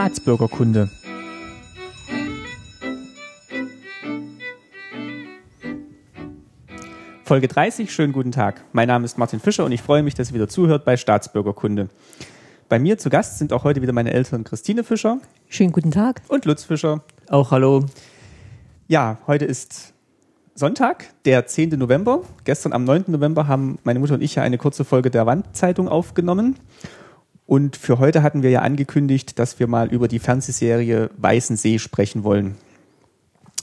Staatsbürgerkunde. Folge 30, schönen guten Tag. Mein Name ist Martin Fischer und ich freue mich, dass ihr wieder zuhört bei Staatsbürgerkunde. Bei mir zu Gast sind auch heute wieder meine Eltern Christine Fischer. Schönen guten Tag. Und Lutz Fischer. Auch hallo. Ja, heute ist Sonntag, der 10. November. Gestern am 9. November haben meine Mutter und ich ja eine kurze Folge der Wandzeitung aufgenommen. Und für heute hatten wir ja angekündigt, dass wir mal über die Fernsehserie Weißen See sprechen wollen.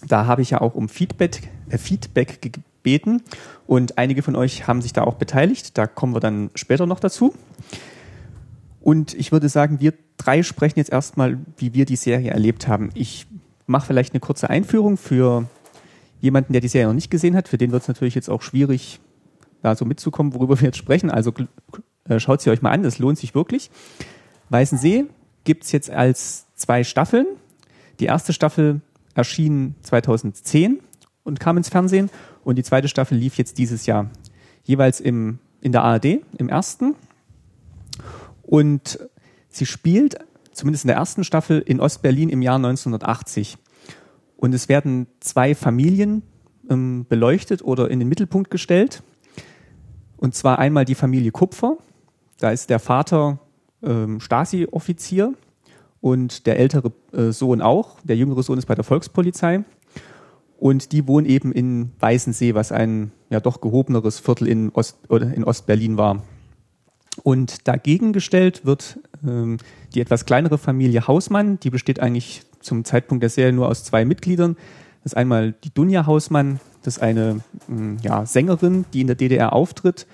Da habe ich ja auch um Feedback, äh, Feedback gebeten und einige von euch haben sich da auch beteiligt. Da kommen wir dann später noch dazu. Und ich würde sagen, wir drei sprechen jetzt erstmal, wie wir die Serie erlebt haben. Ich mache vielleicht eine kurze Einführung für jemanden, der die Serie noch nicht gesehen hat. Für den wird es natürlich jetzt auch schwierig, da so mitzukommen, worüber wir jetzt sprechen. Also äh, schaut sie euch mal an, das lohnt sich wirklich. Weißen See gibt es jetzt als zwei Staffeln. Die erste Staffel erschien 2010 und kam ins Fernsehen und die zweite Staffel lief jetzt dieses Jahr. Jeweils im, in der ARD, im ersten. Und sie spielt, zumindest in der ersten Staffel, in Ostberlin im Jahr 1980. Und es werden zwei Familien ähm, beleuchtet oder in den Mittelpunkt gestellt. Und zwar einmal die Familie Kupfer, da ist der Vater ähm, Stasi-Offizier und der ältere äh, Sohn auch. Der jüngere Sohn ist bei der Volkspolizei. Und die wohnen eben in Weißensee, was ein ja doch gehobeneres Viertel in, Ost, oder in Ostberlin war. Und dagegen gestellt wird ähm, die etwas kleinere Familie Hausmann. Die besteht eigentlich zum Zeitpunkt der Serie nur aus zwei Mitgliedern. Das ist einmal die Dunja Hausmann, das ist eine ähm, ja, Sängerin, die in der DDR auftritt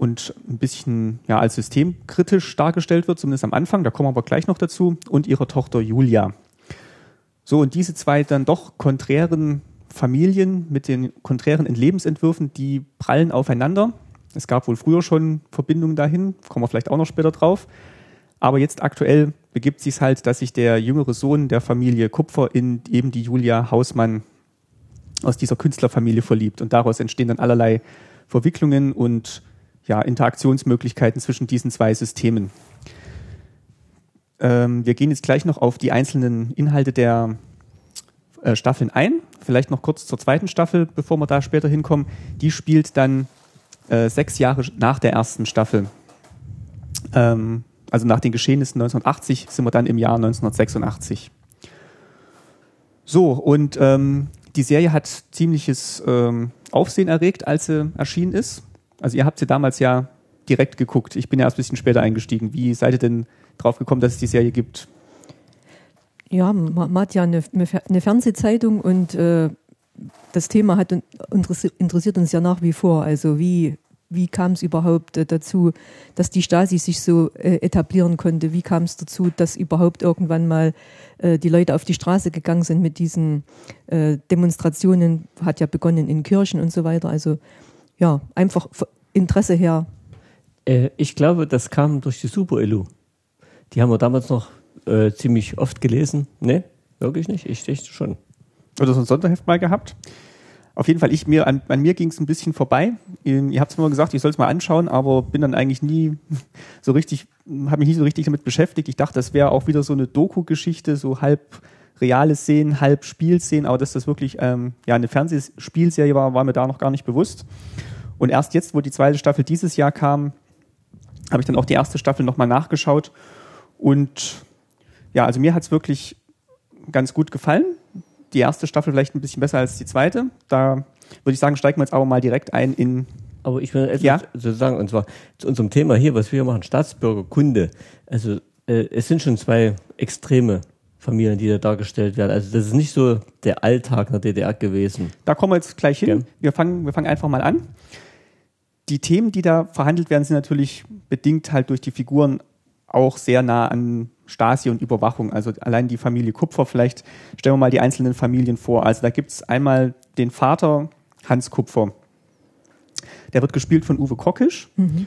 und ein bisschen ja, als systemkritisch dargestellt wird, zumindest am Anfang, da kommen wir aber gleich noch dazu, und ihrer Tochter Julia. So, und diese zwei dann doch konträren Familien mit den konträren Lebensentwürfen, die prallen aufeinander. Es gab wohl früher schon Verbindungen dahin, kommen wir vielleicht auch noch später drauf. Aber jetzt aktuell begibt sich halt, dass sich der jüngere Sohn der Familie Kupfer in eben die Julia Hausmann aus dieser Künstlerfamilie verliebt. Und daraus entstehen dann allerlei Verwicklungen und ja, Interaktionsmöglichkeiten zwischen diesen zwei Systemen. Ähm, wir gehen jetzt gleich noch auf die einzelnen Inhalte der äh, Staffeln ein. Vielleicht noch kurz zur zweiten Staffel, bevor wir da später hinkommen. Die spielt dann äh, sechs Jahre nach der ersten Staffel. Ähm, also nach den Geschehnissen 1980 sind wir dann im Jahr 1986. So, und ähm, die Serie hat ziemliches ähm, Aufsehen erregt, als sie erschienen ist. Also ihr habt sie damals ja direkt geguckt. Ich bin ja erst ein bisschen später eingestiegen. Wie seid ihr denn drauf gekommen, dass es die Serie gibt? Ja, man, hat ja eine, eine Fernsehzeitung und äh, das Thema hat interessiert uns ja nach wie vor. Also wie, wie kam es überhaupt äh, dazu, dass die Stasi sich so äh, etablieren konnte? Wie kam es dazu, dass überhaupt irgendwann mal äh, die Leute auf die Straße gegangen sind mit diesen äh, Demonstrationen? Hat ja begonnen in Kirchen und so weiter. Also ja, einfach Interesse her. Äh, ich glaube, das kam durch die Super-Elu. Die haben wir damals noch äh, ziemlich oft gelesen. Ne, wirklich nicht? Ich dachte schon. Oder so ein Sonderheft mal gehabt. Auf jeden Fall, ich mir, an, an mir ging es ein bisschen vorbei. Ihr habt es mir gesagt, ich soll es mal anschauen, aber bin dann eigentlich nie so richtig, habe mich nie so richtig damit beschäftigt. Ich dachte, das wäre auch wieder so eine Doku-Geschichte, so halb reale Szenen, halb Spielszenen, aber dass das wirklich ähm, ja, eine Fernsehspielserie war, war mir da noch gar nicht bewusst. Und erst jetzt, wo die zweite Staffel dieses Jahr kam, habe ich dann auch die erste Staffel nochmal nachgeschaut. Und ja, also mir hat es wirklich ganz gut gefallen. Die erste Staffel vielleicht ein bisschen besser als die zweite. Da würde ich sagen, steigen wir jetzt aber mal direkt ein in. Aber ich will etwas ja? sagen, und zwar zu unserem Thema hier, was wir hier machen, Staatsbürgerkunde. Also äh, es sind schon zwei Extreme Familien, die da dargestellt werden. Also das ist nicht so der Alltag in der DDR gewesen. Da kommen wir jetzt gleich hin. Wir fangen, wir fangen einfach mal an. Die Themen, die da verhandelt werden, sind natürlich bedingt halt durch die Figuren auch sehr nah an Stasi und Überwachung. Also allein die Familie Kupfer, vielleicht stellen wir mal die einzelnen Familien vor. Also da gibt es einmal den Vater Hans Kupfer. Der wird gespielt von Uwe Kockisch. Mhm.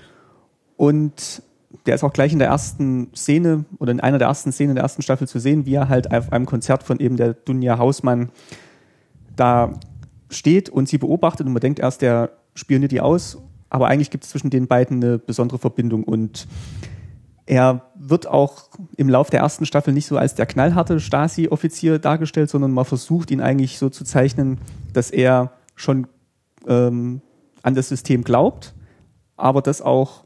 Und der ist auch gleich in der ersten Szene oder in einer der ersten Szenen der ersten Staffel zu sehen, wie er halt auf einem Konzert von eben der Dunja Hausmann da steht und sie beobachtet und man denkt erst, der spioniert die aus, aber eigentlich gibt es zwischen den beiden eine besondere Verbindung und Er wird auch im Lauf der ersten Staffel nicht so als der knallharte Stasi-Offizier dargestellt, sondern man versucht ihn eigentlich so zu zeichnen, dass er schon ähm, an das System glaubt, aber das auch,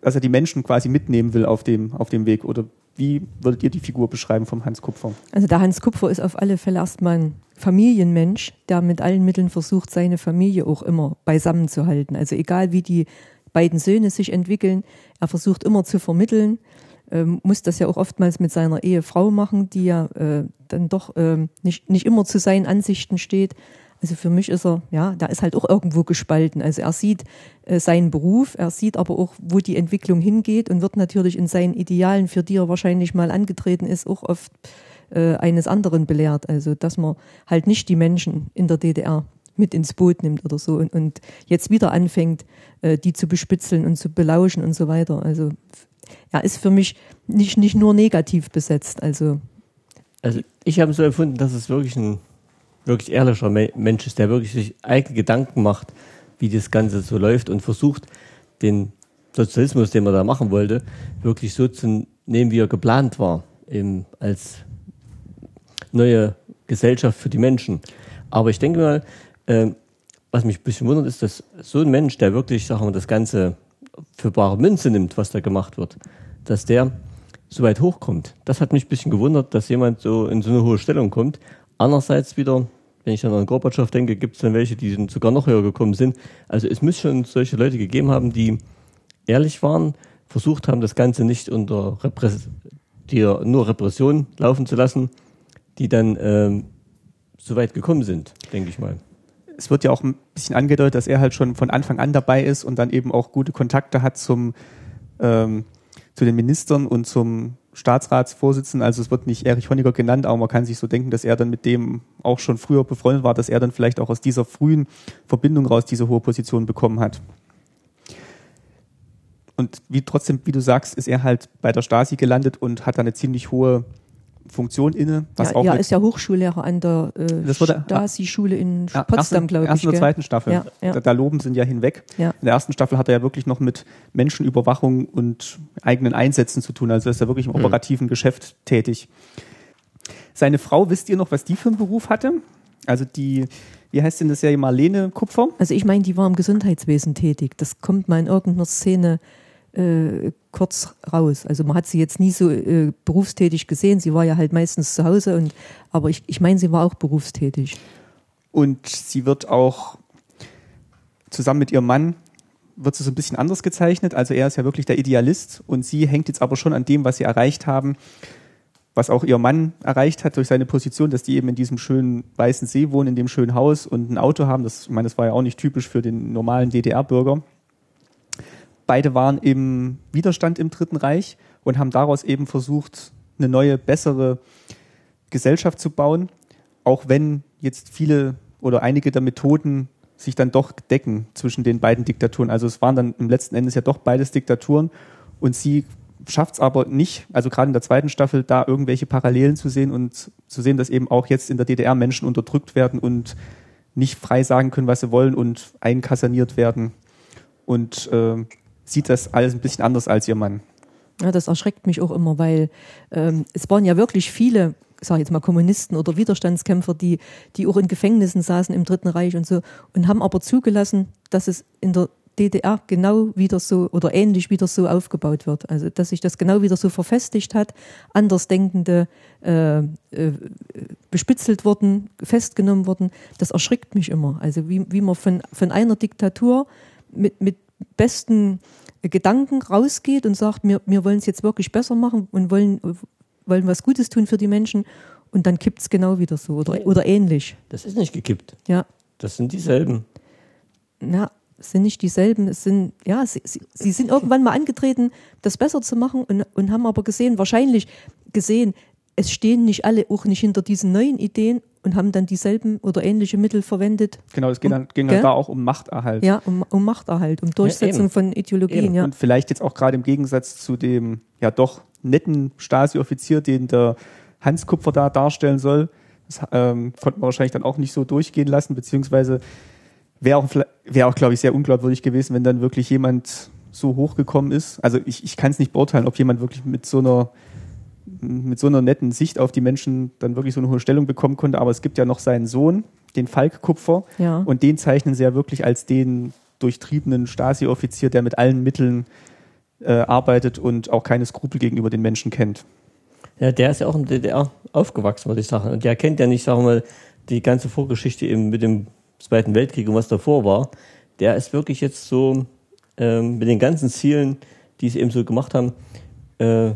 dass er die Menschen quasi mitnehmen will auf dem, auf dem Weg. Oder wie würdet ihr die Figur beschreiben vom Hans Kupfer? Also der Hans Kupfer ist auf alle Fälle erstmal ein Familienmensch, der mit allen Mitteln versucht, seine Familie auch immer beisammen zu halten. Also egal wie die beiden Söhne sich entwickeln. Er versucht immer zu vermitteln, ähm, muss das ja auch oftmals mit seiner Ehefrau machen, die ja äh, dann doch äh, nicht, nicht immer zu seinen Ansichten steht. Also für mich ist er, ja, da ist halt auch irgendwo gespalten. Also er sieht äh, seinen Beruf, er sieht aber auch, wo die Entwicklung hingeht und wird natürlich in seinen Idealen, für die er wahrscheinlich mal angetreten ist, auch oft äh, eines anderen belehrt. Also dass man halt nicht die Menschen in der DDR mit ins Boot nimmt oder so und, und jetzt wieder anfängt, äh, die zu bespitzeln und zu belauschen und so weiter. Also er ist für mich nicht, nicht nur negativ besetzt. Also, also ich habe so empfunden, dass es wirklich ein wirklich ehrlicher Mensch ist, der wirklich sich eigene Gedanken macht, wie das Ganze so läuft und versucht, den Sozialismus, den man da machen wollte, wirklich so zu nehmen, wie er geplant war, eben als neue Gesellschaft für die Menschen. Aber ich denke mal, ähm, was mich ein bisschen wundert, ist, dass so ein Mensch, der wirklich, sagen wir, das Ganze für bare Münze nimmt, was da gemacht wird, dass der so weit hochkommt. Das hat mich ein bisschen gewundert, dass jemand so in so eine hohe Stellung kommt. Andererseits wieder, wenn ich dann an Gorbatschow denke, gibt es dann welche, die sogar noch höher gekommen sind. Also es muss schon solche Leute gegeben haben, die ehrlich waren, versucht haben, das Ganze nicht unter Repress die nur Repression laufen zu lassen, die dann ähm, so weit gekommen sind, denke ich mal es wird ja auch ein bisschen angedeutet, dass er halt schon von Anfang an dabei ist und dann eben auch gute Kontakte hat zum, ähm, zu den Ministern und zum Staatsratsvorsitzenden. Also es wird nicht Erich Honecker genannt, aber man kann sich so denken, dass er dann mit dem auch schon früher befreundet war, dass er dann vielleicht auch aus dieser frühen Verbindung raus diese hohe Position bekommen hat. Und wie trotzdem, wie du sagst, ist er halt bei der Stasi gelandet und hat dann eine ziemlich hohe Funktion inne. Was ja, auch ja, ist ja Hochschullehrer an der äh, Stasi-Schule in ja, Potsdam, glaube ich. Ersten und zweiten Staffel. Ja, ja. Da, da, loben sind ja hinweg. Ja. In der ersten Staffel hat er ja wirklich noch mit Menschenüberwachung und eigenen Einsätzen zu tun. Also ist er wirklich im mhm. operativen Geschäft tätig. Seine Frau, wisst ihr noch, was die für einen Beruf hatte? Also die, wie heißt denn das ja, Marlene Kupfer? Also ich meine, die war im Gesundheitswesen tätig. Das kommt mal in irgendeiner Szene äh, kurz raus. Also man hat sie jetzt nie so äh, berufstätig gesehen. Sie war ja halt meistens zu Hause und aber ich, ich meine, sie war auch berufstätig. Und sie wird auch zusammen mit ihrem Mann wird sie so ein bisschen anders gezeichnet. Also er ist ja wirklich der Idealist und sie hängt jetzt aber schon an dem, was sie erreicht haben, was auch ihr Mann erreicht hat durch seine Position, dass die eben in diesem schönen weißen See wohnen, in dem schönen Haus und ein Auto haben. Das, ich meine, das war ja auch nicht typisch für den normalen DDR-Bürger. Beide waren im Widerstand im Dritten Reich und haben daraus eben versucht, eine neue, bessere Gesellschaft zu bauen, auch wenn jetzt viele oder einige der Methoden sich dann doch decken zwischen den beiden Diktaturen. Also es waren dann im letzten Endes ja doch beides Diktaturen und sie schafft es aber nicht, also gerade in der zweiten Staffel, da irgendwelche Parallelen zu sehen und zu sehen, dass eben auch jetzt in der DDR Menschen unterdrückt werden und nicht frei sagen können, was sie wollen und einkasaniert werden. Und äh, sieht das alles ein bisschen anders als ihr Mann. Ja, das erschreckt mich auch immer, weil ähm, es waren ja wirklich viele, sag ich jetzt mal Kommunisten oder Widerstandskämpfer, die, die auch in Gefängnissen saßen im Dritten Reich und so und haben aber zugelassen, dass es in der DDR genau wieder so oder ähnlich wieder so aufgebaut wird. Also dass sich das genau wieder so verfestigt hat, Andersdenkende äh, äh, bespitzelt wurden, festgenommen wurden, das erschrickt mich immer. Also wie, wie man von, von einer Diktatur mit, mit besten Gedanken rausgeht und sagt, wir, wir wollen es jetzt wirklich besser machen und wollen, wollen was Gutes tun für die Menschen und dann kippt es genau wieder so oder, oder ähnlich. Das ist nicht gekippt. Ja. Das sind dieselben. Na, es sind nicht dieselben. Es sind, ja, sie, sie, sie sind irgendwann mal angetreten, das besser zu machen und, und haben aber gesehen, wahrscheinlich gesehen, es stehen nicht alle auch nicht hinter diesen neuen Ideen und haben dann dieselben oder ähnliche Mittel verwendet. Genau, es ging, um, dann, ging dann da auch um Machterhalt. Ja, um, um Machterhalt, um Durchsetzung ja, von Ideologien. Eben. Ja. Und vielleicht jetzt auch gerade im Gegensatz zu dem ja doch netten Stasi-Offizier, den der Hans Kupfer da darstellen soll, das ähm, konnte man wahrscheinlich dann auch nicht so durchgehen lassen, beziehungsweise wäre auch, wär auch glaube ich, sehr unglaubwürdig gewesen, wenn dann wirklich jemand so hochgekommen ist. Also ich, ich kann es nicht beurteilen, ob jemand wirklich mit so einer mit so einer netten Sicht auf die Menschen dann wirklich so eine hohe Stellung bekommen konnte. Aber es gibt ja noch seinen Sohn, den Falk Kupfer, Ja. und den zeichnen sie ja wirklich als den durchtriebenen Stasi-Offizier, der mit allen Mitteln äh, arbeitet und auch keine Skrupel gegenüber den Menschen kennt. Ja, der ist ja auch in der DDR aufgewachsen, würde ich sagen. Und der kennt ja nicht, sagen wir mal, die ganze Vorgeschichte eben mit dem Zweiten Weltkrieg und was davor war. Der ist wirklich jetzt so ähm, mit den ganzen Zielen, die sie eben so gemacht haben, äh,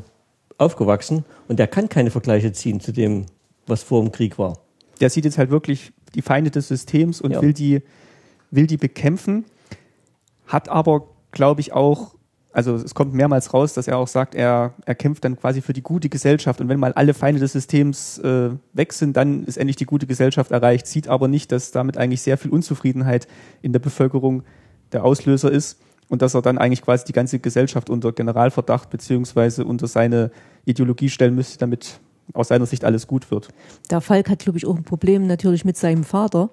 aufgewachsen. Und der kann keine Vergleiche ziehen zu dem, was vor dem Krieg war. Der sieht jetzt halt wirklich die Feinde des Systems und Ja. will, die, will die bekämpfen, hat aber, glaube ich, auch, also es kommt mehrmals raus, dass er auch sagt, er, er kämpft dann quasi für die gute Gesellschaft und wenn mal alle Feinde des Systems äh, weg sind, dann ist endlich die gute Gesellschaft erreicht, sieht aber nicht, dass damit eigentlich sehr viel Unzufriedenheit in der Bevölkerung der Auslöser ist und dass er dann eigentlich quasi die ganze Gesellschaft unter Generalverdacht beziehungsweise unter seine Ideologie stellen müsste, damit aus seiner Sicht alles gut wird. Der Falk hat, glaube ich, auch ein Problem natürlich mit seinem Vater.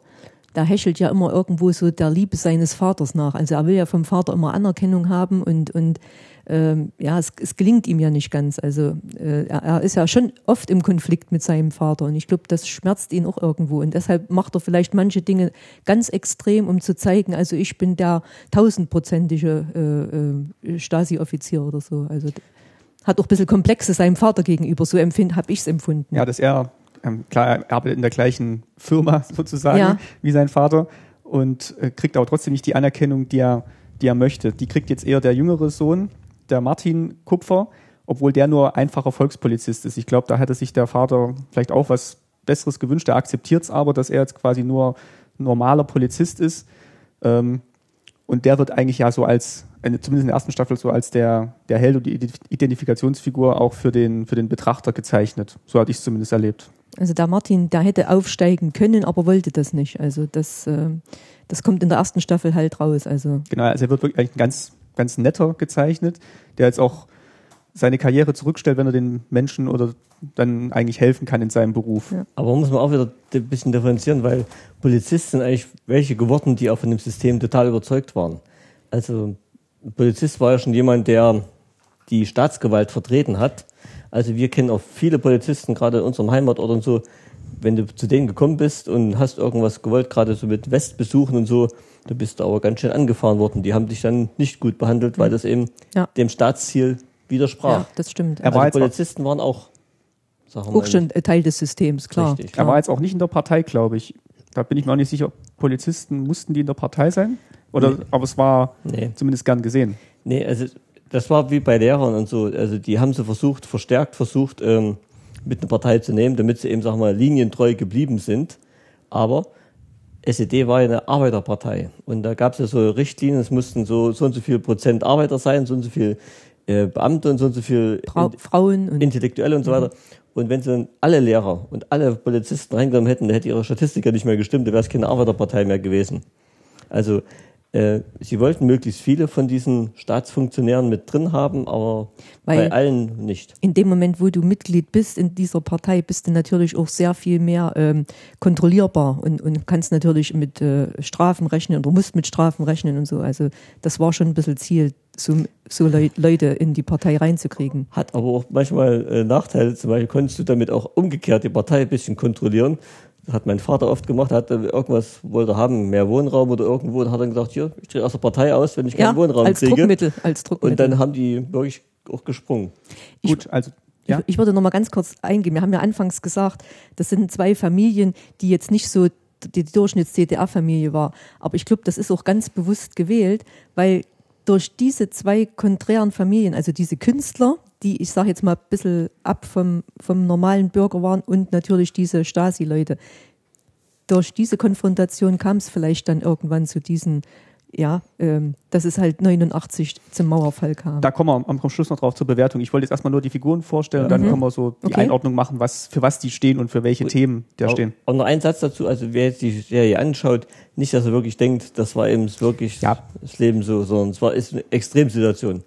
Da hechelt ja immer irgendwo so der Liebe seines Vaters nach. Also er will ja vom Vater immer Anerkennung haben und, und ähm, ja, es, es gelingt ihm ja nicht ganz. Also äh, er, er ist ja schon oft im Konflikt mit seinem Vater und ich glaube, das schmerzt ihn auch irgendwo. Und deshalb macht er vielleicht manche Dinge ganz extrem, um zu zeigen, also ich bin der tausendprozentige äh, äh, Stasi-Offizier oder so. Also hat auch ein bisschen Komplexe seinem Vater gegenüber, so habe ich es empfunden. Ja, dass er, ähm, klar, er arbeitet in der gleichen Firma sozusagen Ja. wie sein Vater und äh, kriegt aber trotzdem nicht die Anerkennung, die er, die er möchte. Die kriegt jetzt eher der jüngere Sohn, der Martin Kupfer, obwohl der nur einfacher Volkspolizist ist. Ich glaube, da hätte sich der Vater vielleicht auch was Besseres gewünscht. Er akzeptiert es aber, dass er jetzt quasi nur normaler Polizist ist. Ähm, und der wird eigentlich ja so als, zumindest in der ersten Staffel, so als der, der Held und die Ident- Identifikationsfigur auch für den, für den Betrachter gezeichnet. So hatte ich es zumindest erlebt. Also der Martin, der hätte aufsteigen können, aber wollte das nicht. Also das, äh, das kommt in der ersten Staffel halt raus. Also Genau, also er wird wirklich eigentlich ein ganz, ganz netter gezeichnet, der jetzt auch seine Karriere zurückstellt, wenn er den Menschen oder dann eigentlich helfen kann in seinem Beruf. Ja. Aber muss man auch wieder ein bisschen differenzieren, weil Polizisten sind eigentlich welche geworden, die auch von dem System total überzeugt waren. Also ein Polizist war ja schon jemand, der die Staatsgewalt vertreten hat. Also wir kennen auch viele Polizisten, gerade in unserem Heimatort und so, wenn du zu denen gekommen bist und hast irgendwas gewollt, gerade so mit Westbesuchen und so, du bist aber ganz schön angefahren worden. Die haben dich dann nicht gut behandelt, weil das eben Ja. dem Staatsziel widersprach. ja, das stimmt. Er war also jetzt auch- Polizisten waren auch, sagen wir auch schon Teil des Systems, klar. Richtig. Er war jetzt auch nicht in der Partei, glaube ich. Da bin ich mir auch nicht sicher, Polizisten mussten die in der Partei sein? Oder, Nee. aber es war Nee. zumindest gern gesehen. Nee, also das war wie bei Lehrern und so. Also die haben sie versucht, verstärkt versucht, ähm, mit einer Partei zu nehmen, damit sie eben, sag mal, linientreu geblieben sind. Aber SED war ja eine Arbeiterpartei. Und da gab es ja so Richtlinien, es mussten so, so und so viel Prozent Arbeiter sein, so und so viel äh, Beamte und so und so viel Frau, Frauen und Intellektuelle und so weiter. Und wenn sie dann alle Lehrer und alle Polizisten reingenommen hätten, dann hätte ihre Statistik ja nicht mehr gestimmt, dann wäre es keine Arbeiterpartei mehr gewesen. Also äh, sie wollten möglichst viele von diesen Staatsfunktionären mit drin haben, aber Weil- bei allen nicht. in dem Moment, wo du Mitglied bist in dieser Partei, bist du natürlich auch sehr viel mehr ähm, kontrollierbar und, und kannst natürlich mit äh, Strafen rechnen oder musst mit Strafen rechnen und so. Also das war schon ein bisschen Ziel, so, so Leu Leute in die Partei reinzukriegen. Hat aber auch manchmal äh, Nachteile. Zum Beispiel konntest du damit auch umgekehrt die Partei ein bisschen kontrollieren. Das hat mein Vater oft gemacht, hat irgendwas wollte haben, mehr Wohnraum oder irgendwo, und hat dann gesagt, hier, ich drehe aus der Partei aus, wenn ich keinen Ja, Wohnraum als kriege. Druckmittel, als Druckmittel. Und dann haben die wirklich auch gesprungen. Ich- Gut, also ja. Ich, ich würde noch mal ganz kurz eingehen. Wir haben ja anfangs gesagt, das sind zwei Familien, die jetzt nicht so die Durchschnitts-DDR-Familie war. Aber ich glaube, das ist auch ganz bewusst gewählt, weil durch diese zwei konträren Familien, also diese Künstler, die, ich sage jetzt mal, ein bisschen ab vom, vom normalen Bürger waren und natürlich diese Stasi-Leute, durch diese Konfrontation kam es vielleicht dann irgendwann zu diesen, ja, ähm, dass es halt 89 zum Mauerfall kam. Da kommen wir am, am Schluss noch drauf zur Bewertung. Ich wollte jetzt erstmal nur die Figuren vorstellen, dann können wir so die Okay. Einordnung machen, was, für was die stehen und für welche Themen der Auch- stehen. Auch noch ein Satz dazu, also wer jetzt die Serie anschaut, nicht, dass er wirklich denkt, das war eben wirklich Ja. das Leben so, sondern es war ist eine Extremsituation.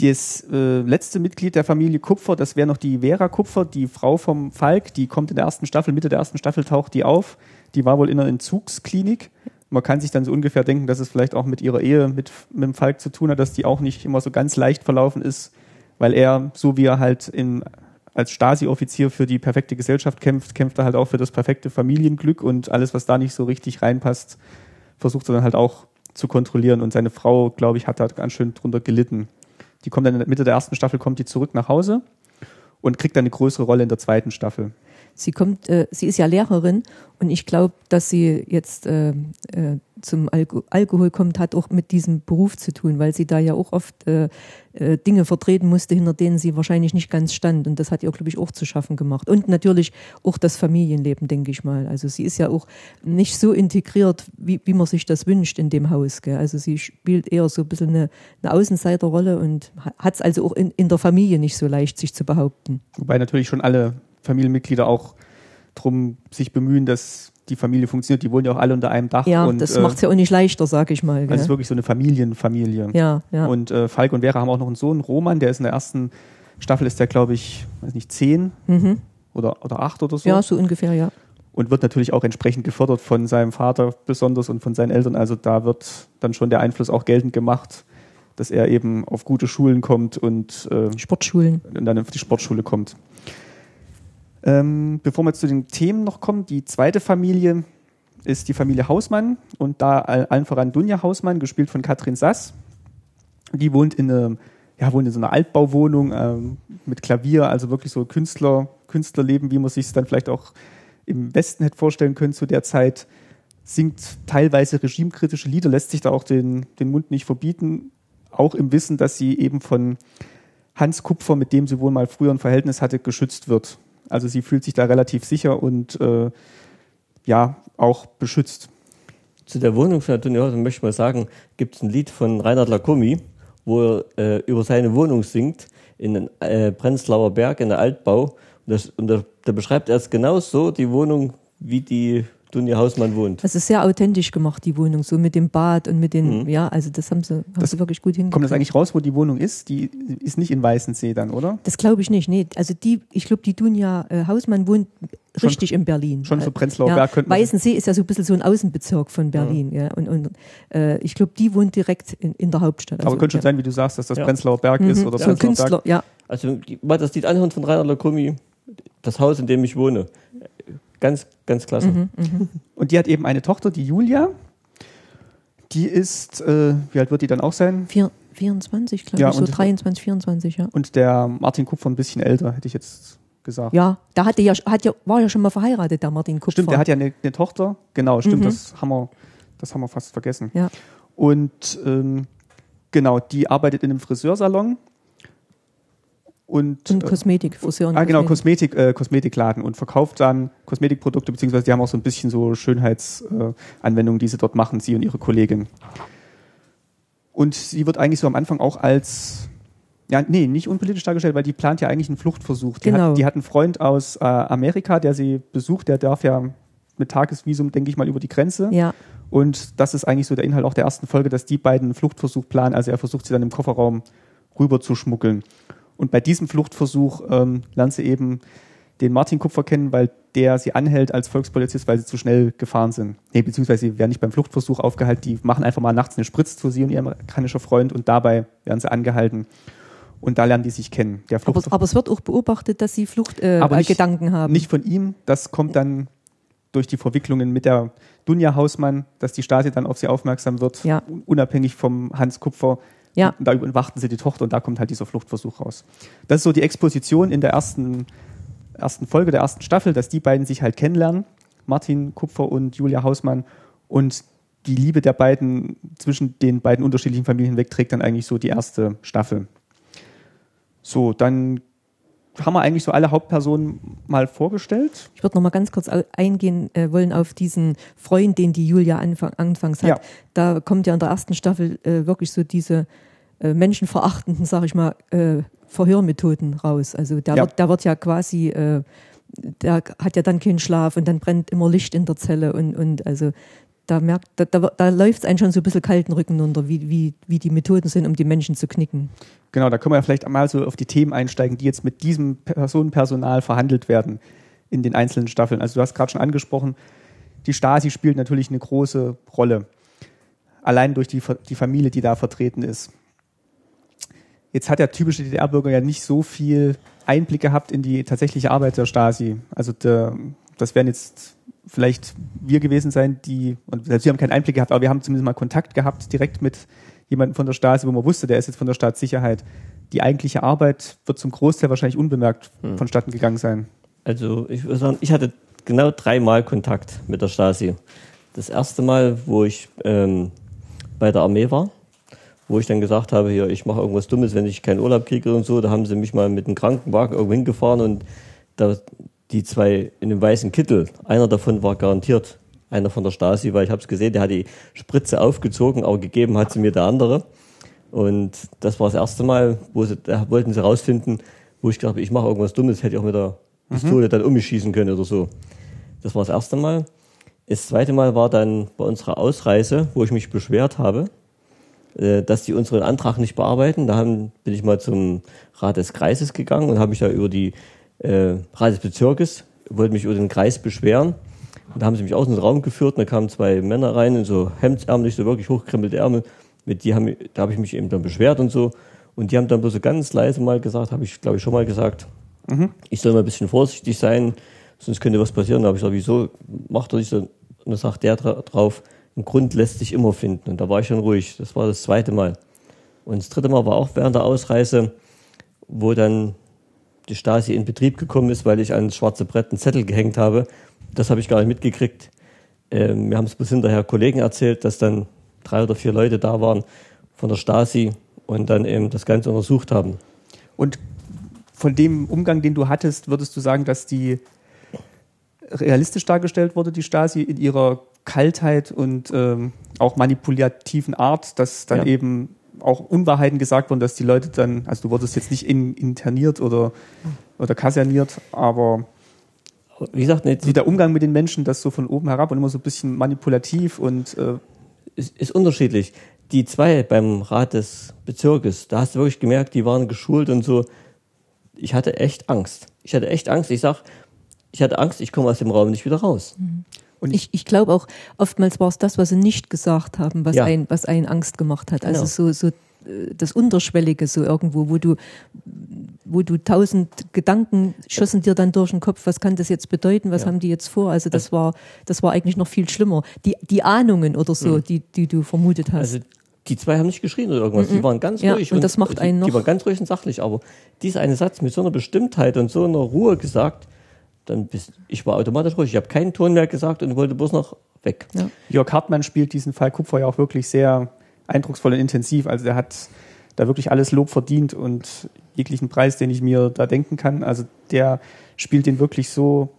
Das äh, letzte Mitglied der Familie Kupfer, das wäre noch die Vera Kupfer, die Frau vom Falk, die kommt in der ersten Staffel, Mitte der ersten Staffel taucht die auf. Die war wohl in einer Entzugsklinik Man kann sich dann so ungefähr denken, dass es vielleicht auch mit ihrer Ehe mit, mit dem Falk zu tun hat, dass die auch nicht immer so ganz leicht verlaufen ist, weil er, so wie er halt in, als Stasi-Offizier für die perfekte Gesellschaft kämpft, kämpft er halt auch für das perfekte Familienglück und alles, was da nicht so richtig reinpasst, versucht er dann halt auch zu kontrollieren. Und seine Frau, glaube ich, hat da ganz schön drunter gelitten. Die kommt dann in der Mitte der ersten Staffel, kommt die zurück nach Hause und kriegt dann eine größere Rolle in der zweiten Staffel. Sie kommt, äh, sie ist ja Lehrerin und ich glaube, dass sie jetzt äh, äh, zum Alko Alkohol kommt, hat auch mit diesem Beruf zu tun, weil sie da ja auch oft äh, äh, Dinge vertreten musste, hinter denen sie wahrscheinlich nicht ganz stand. Und das hat ihr, glaube ich, auch zu schaffen gemacht. Und natürlich auch das Familienleben, denke ich mal. Also sie ist ja auch nicht so integriert, wie, wie man sich das wünscht in dem Haus. Gell? Also sie spielt eher so ein bisschen eine, eine Außenseiterrolle und hat es also auch in, in der Familie nicht so leicht, sich zu behaupten. Wobei natürlich schon alle Familienmitglieder auch drum sich bemühen, dass die Familie funktioniert. Die wohnen ja auch alle unter einem Dach. Ja, und, das äh, macht es ja auch nicht leichter, sag ich mal. Also es ist wirklich so eine Familienfamilie. Ja, ja. Und äh, Falk und Vera haben auch noch einen Sohn, Roman, der ist in der ersten Staffel, ist der, glaube ich, weiß nicht, zehn mhm. oder, oder acht oder so. Ja, so ungefähr, ja. Und wird natürlich auch entsprechend gefördert von seinem Vater besonders und von seinen Eltern. Also da wird dann schon der Einfluss auch geltend gemacht, dass er eben auf gute Schulen kommt und, äh, Sportschulen. und dann auf die Sportschule kommt. Ähm, bevor wir zu den Themen noch kommen, die zweite Familie ist die Familie Hausmann und da allen voran Dunja Hausmann, gespielt von Katrin Sass. Die wohnt in, eine, ja, wohnt in so einer Altbauwohnung ähm, mit Klavier, also wirklich so Künstler, Künstlerleben, wie man sich es dann vielleicht auch im Westen hätte vorstellen können zu der Zeit. Singt teilweise regimekritische Lieder, lässt sich da auch den, den Mund nicht verbieten, auch im Wissen, dass sie eben von Hans Kupfer, mit dem sie wohl mal früher ein Verhältnis hatte, geschützt wird. Also sie fühlt sich da relativ sicher und äh, ja, auch beschützt. Zu der Wohnung von Antonio Hausen möchte ich mal sagen, gibt es ein Lied von Reinhard Lacomi, wo er äh, über seine Wohnung singt in den äh, Prenzlauer Berg in der Altbau. Und, das, und da, da beschreibt er es genau so, die Wohnung, wie die Dunja Hausmann wohnt. Das ist sehr authentisch gemacht, die Wohnung, so mit dem Bad und mit den, mhm. ja, also das haben sie, haben das sie wirklich gut hingekriegt. Kommt das eigentlich raus, wo die Wohnung ist? Die ist nicht in Weißensee dann, oder? Das glaube ich nicht, nee. Also die, ich glaube, die Dunja äh, Hausmann wohnt schon, richtig in Berlin. Schon so Prenzlauer ja, Berg könnte man Weißensee ist ja so ein bisschen so ein Außenbezirk von Berlin, ja. ja. Und, und äh, ich glaube, die wohnt direkt in, in der Hauptstadt. Also, Aber könnte schon ja. sein, wie du sagst, dass das Prenzlauer Berg mhm. ist oder so Prenzlauer Künstler, Berg. ja. Also das Lied anhören von Rainer Lacommi, das Haus, in dem ich wohne. Ganz, ganz klasse. Mhm, mh. Und die hat eben eine Tochter, die Julia. Die ist, äh, wie alt wird die dann auch sein? Vier, 24, glaube Ja, ich, so und- 23, 24, ja. Und der Martin Kupfer ein bisschen älter, hätte ich jetzt gesagt. Ja, da hatte ja, hat ja, war ja schon mal verheiratet, der Martin Kupfer. Stimmt, der hat ja eine, eine Tochter. Genau, stimmt, Mhm. das haben wir, das haben wir fast vergessen. Ja. Und ähm, genau, die arbeitet in einem Friseursalon. Und, Und äh, Kosmetik, und ah, genau, Kosmetik. Äh, Kosmetikladen und verkauft dann Kosmetikprodukte, beziehungsweise die haben auch so ein bisschen so Schönheitsanwendungen, äh, die sie dort machen, sie und ihre Kollegin. Und sie wird eigentlich so am Anfang auch als, ja, nee, nicht unpolitisch dargestellt, weil die plant ja eigentlich einen Fluchtversuch. Die, Genau. hat, die hat einen Freund aus äh, Amerika, der sie besucht, der darf ja mit Tagesvisum, denke ich mal, über die Grenze. Ja, Und das ist eigentlich so der Inhalt auch der ersten Folge, dass die beiden einen Fluchtversuch planen. Also er versucht sie dann im Kofferraum rüber zu schmuggeln. Und bei diesem Fluchtversuch ähm, lernt sie eben den Martin Kupfer kennen, weil der sie anhält als Volkspolizist, weil sie zu schnell gefahren sind. Nee, beziehungsweise sie werden nicht beim Fluchtversuch aufgehalten, die machen einfach mal nachts eine Spritze zu sie und ihr amerikanischer Freund und dabei werden sie angehalten. Und da lernen die sich kennen. Der aber, Fluchtversuch aber es wird auch beobachtet, dass sie Fluchtgedanken äh, Aber Gedanken haben. nicht von ihm, das kommt dann durch die Verwicklungen mit der Dunja Hausmann, dass die Stasi dann auf sie aufmerksam wird, Ja. un- unabhängig vom Hans Kupfer. Ja. Da überwachten sie die Tochter und da kommt halt dieser Fluchtversuch raus. Das ist so die Exposition in der ersten, ersten Folge der ersten Staffel, dass die beiden sich halt kennenlernen, Martin Kupfer und Julia Hausmann und die Liebe der beiden zwischen den beiden unterschiedlichen Familien hinweg trägt dann eigentlich so die erste Staffel. So, dann haben wir eigentlich so alle Hauptpersonen mal vorgestellt. Ich würde noch mal ganz kurz eingehen äh, wollen auf diesen Freund, den die Julia anfang, anfangs hat. Ja. Da kommt ja in der ersten Staffel äh, wirklich so diese äh, menschenverachtenden, sag ich mal, äh, Verhörmethoden raus. Also der, Ja. wird, der wird ja quasi, äh, der hat ja dann keinen Schlaf und dann brennt immer Licht in der Zelle und, und also da merkt, da, da, da läuft es einen schon so ein bisschen kalten Rücken runter, wie, wie, wie die Methoden sind, um die Menschen zu knicken. Genau, da können wir vielleicht einmal so auf die Themen einsteigen, die jetzt mit diesem Personenpersonal verhandelt werden in den einzelnen Staffeln. Also du hast gerade schon angesprochen, die Stasi spielt natürlich eine große Rolle. Allein durch die, die Familie, die da vertreten ist. Jetzt hat der typische DDR-Bürger ja nicht so viel Einblick gehabt in die tatsächliche Arbeit der Stasi. Also der, das werden jetzt vielleicht wir gewesen sein, die, und selbst wir haben keinen Einblick gehabt, aber wir haben zumindest mal Kontakt gehabt direkt mit jemandem von der Stasi, wo man wusste, der ist jetzt von der Staatssicherheit. Die eigentliche Arbeit wird zum Großteil wahrscheinlich unbemerkt hm. vonstatten gegangen sein. Also ich würde sagen, ich hatte genau dreimal Kontakt mit der Stasi. Das erste Mal, wo ich ähm, bei der Armee war, wo ich dann gesagt habe, hier, ich mache irgendwas Dummes, wenn ich keinen Urlaub kriege und so, da haben sie mich mal mit einem Krankenwagen irgendwo hingefahren und da die zwei in dem weißen Kittel, einer davon war garantiert einer von der Stasi, weil ich habe es gesehen, der hat die Spritze aufgezogen, aber gegeben hat sie mir der andere. Und das war das erste Mal, wo sie, da wollten sie rausfinden, wo ich gedacht habe, ich mache irgendwas Dummes, hätte ich auch mit der Pistole mhm. dann um mich schießen können oder so. Das war das erste Mal. Das zweite Mal war dann bei unserer Ausreise, wo ich mich beschwert habe, äh, dass die unseren Antrag nicht bearbeiten. Da haben, bin ich mal zum Rat des Kreises gegangen und habe mich da über die äh, Rat des Bezirkes, wollte mich über den Kreis beschweren. Und da haben sie mich aus dem Raum geführt und da kamen zwei Männer rein in so hemdsärmlich, so wirklich hochkrempelte Ärmel. Mit die haben, da habe ich mich eben dann beschwert und so. Und die haben dann bloß so ganz leise mal gesagt, habe ich glaube ich schon mal gesagt, mhm. ich soll mal ein bisschen vorsichtig sein, sonst könnte was passieren. Da habe ich gesagt, wieso macht er sich so? Und dann sagt der drauf, ein Grund lässt sich immer finden. Und da war ich schon ruhig. Das war das zweite Mal. Und das dritte Mal war auch während der Ausreise, wo dann die Stasi in Betrieb gekommen ist, weil ich an das schwarze Brett einen Zettel gehängt habe. Das habe ich gar nicht mitgekriegt. Ähm, wir haben es bis hinterher Kollegen erzählt, dass dann drei oder vier Leute da waren von der Stasi und dann eben das Ganze untersucht haben. Und von dem Umgang, den du hattest, würdest du sagen, dass die realistisch dargestellt wurde, die Stasi, in ihrer Kaltheit und ähm, auch manipulativen Art, dass dann ja. eben auch Unwahrheiten gesagt wurden, dass die Leute dann, also du wurdest jetzt nicht in, interniert oder, oder kaserniert, aber wie gesagt, nicht, wie der Umgang mit den Menschen, das so von oben herab und immer so ein bisschen manipulativ und äh ist, ist unterschiedlich. Die zwei beim Rat des Bezirkes, da hast du wirklich gemerkt, die waren geschult und so. Ich hatte echt Angst. Ich hatte echt Angst. Ich sag, ich hatte Angst, ich komme aus dem Raum nicht wieder raus. Mhm. Und ich, ich glaube auch, oftmals war es das, was sie nicht gesagt haben, was, ja. ein, was einen Angst gemacht hat. Also genau. so, so äh, das Unterschwellige so irgendwo, wo du, wo du tausend Gedanken schossen dir dann durch den Kopf, was kann das jetzt bedeuten, was ja. haben die jetzt vor? Also das war, das war eigentlich noch viel schlimmer. Die, die Ahnungen oder so, mhm. die, die du vermutet hast. Also die zwei haben nicht geschrien oder irgendwas, mhm. die waren ganz ja, ruhig. Und, und das macht die, einen noch. Die waren ganz ruhig und sachlich, aber dieser eine Satz mit so einer Bestimmtheit und so einer Ruhe gesagt, dann bist, ich war automatisch ruhig. Ich habe keinen Ton mehr gesagt und wollte bloß noch weg. Ja. Jörg Hartmann spielt diesen Fall Kupfer ja auch wirklich sehr eindrucksvoll und intensiv. Also er hat da wirklich alles Lob verdient und jeglichen Preis, den ich mir da denken kann. Also der spielt den wirklich so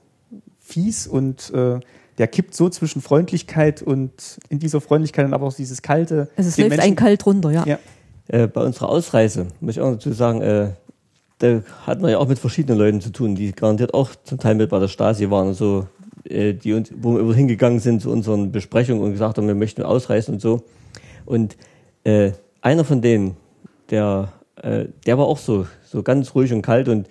fies und äh, der kippt so zwischen Freundlichkeit und in dieser Freundlichkeit dann aber auch dieses kalte. Also es läuft Menschen, ein kalt runter, ja. ja. Äh, bei unserer Ausreise muss ich auch dazu sagen, äh, da hat man ja auch mit verschiedenen Leuten zu tun, die garantiert auch zum Teil mit bei der Stasi waren und so, äh, die uns, wo wir hingegangen sind zu unseren Besprechungen und gesagt haben, wir möchten ausreisen und so. Und äh, einer von denen, der, äh, der war auch so, so ganz ruhig und kalt und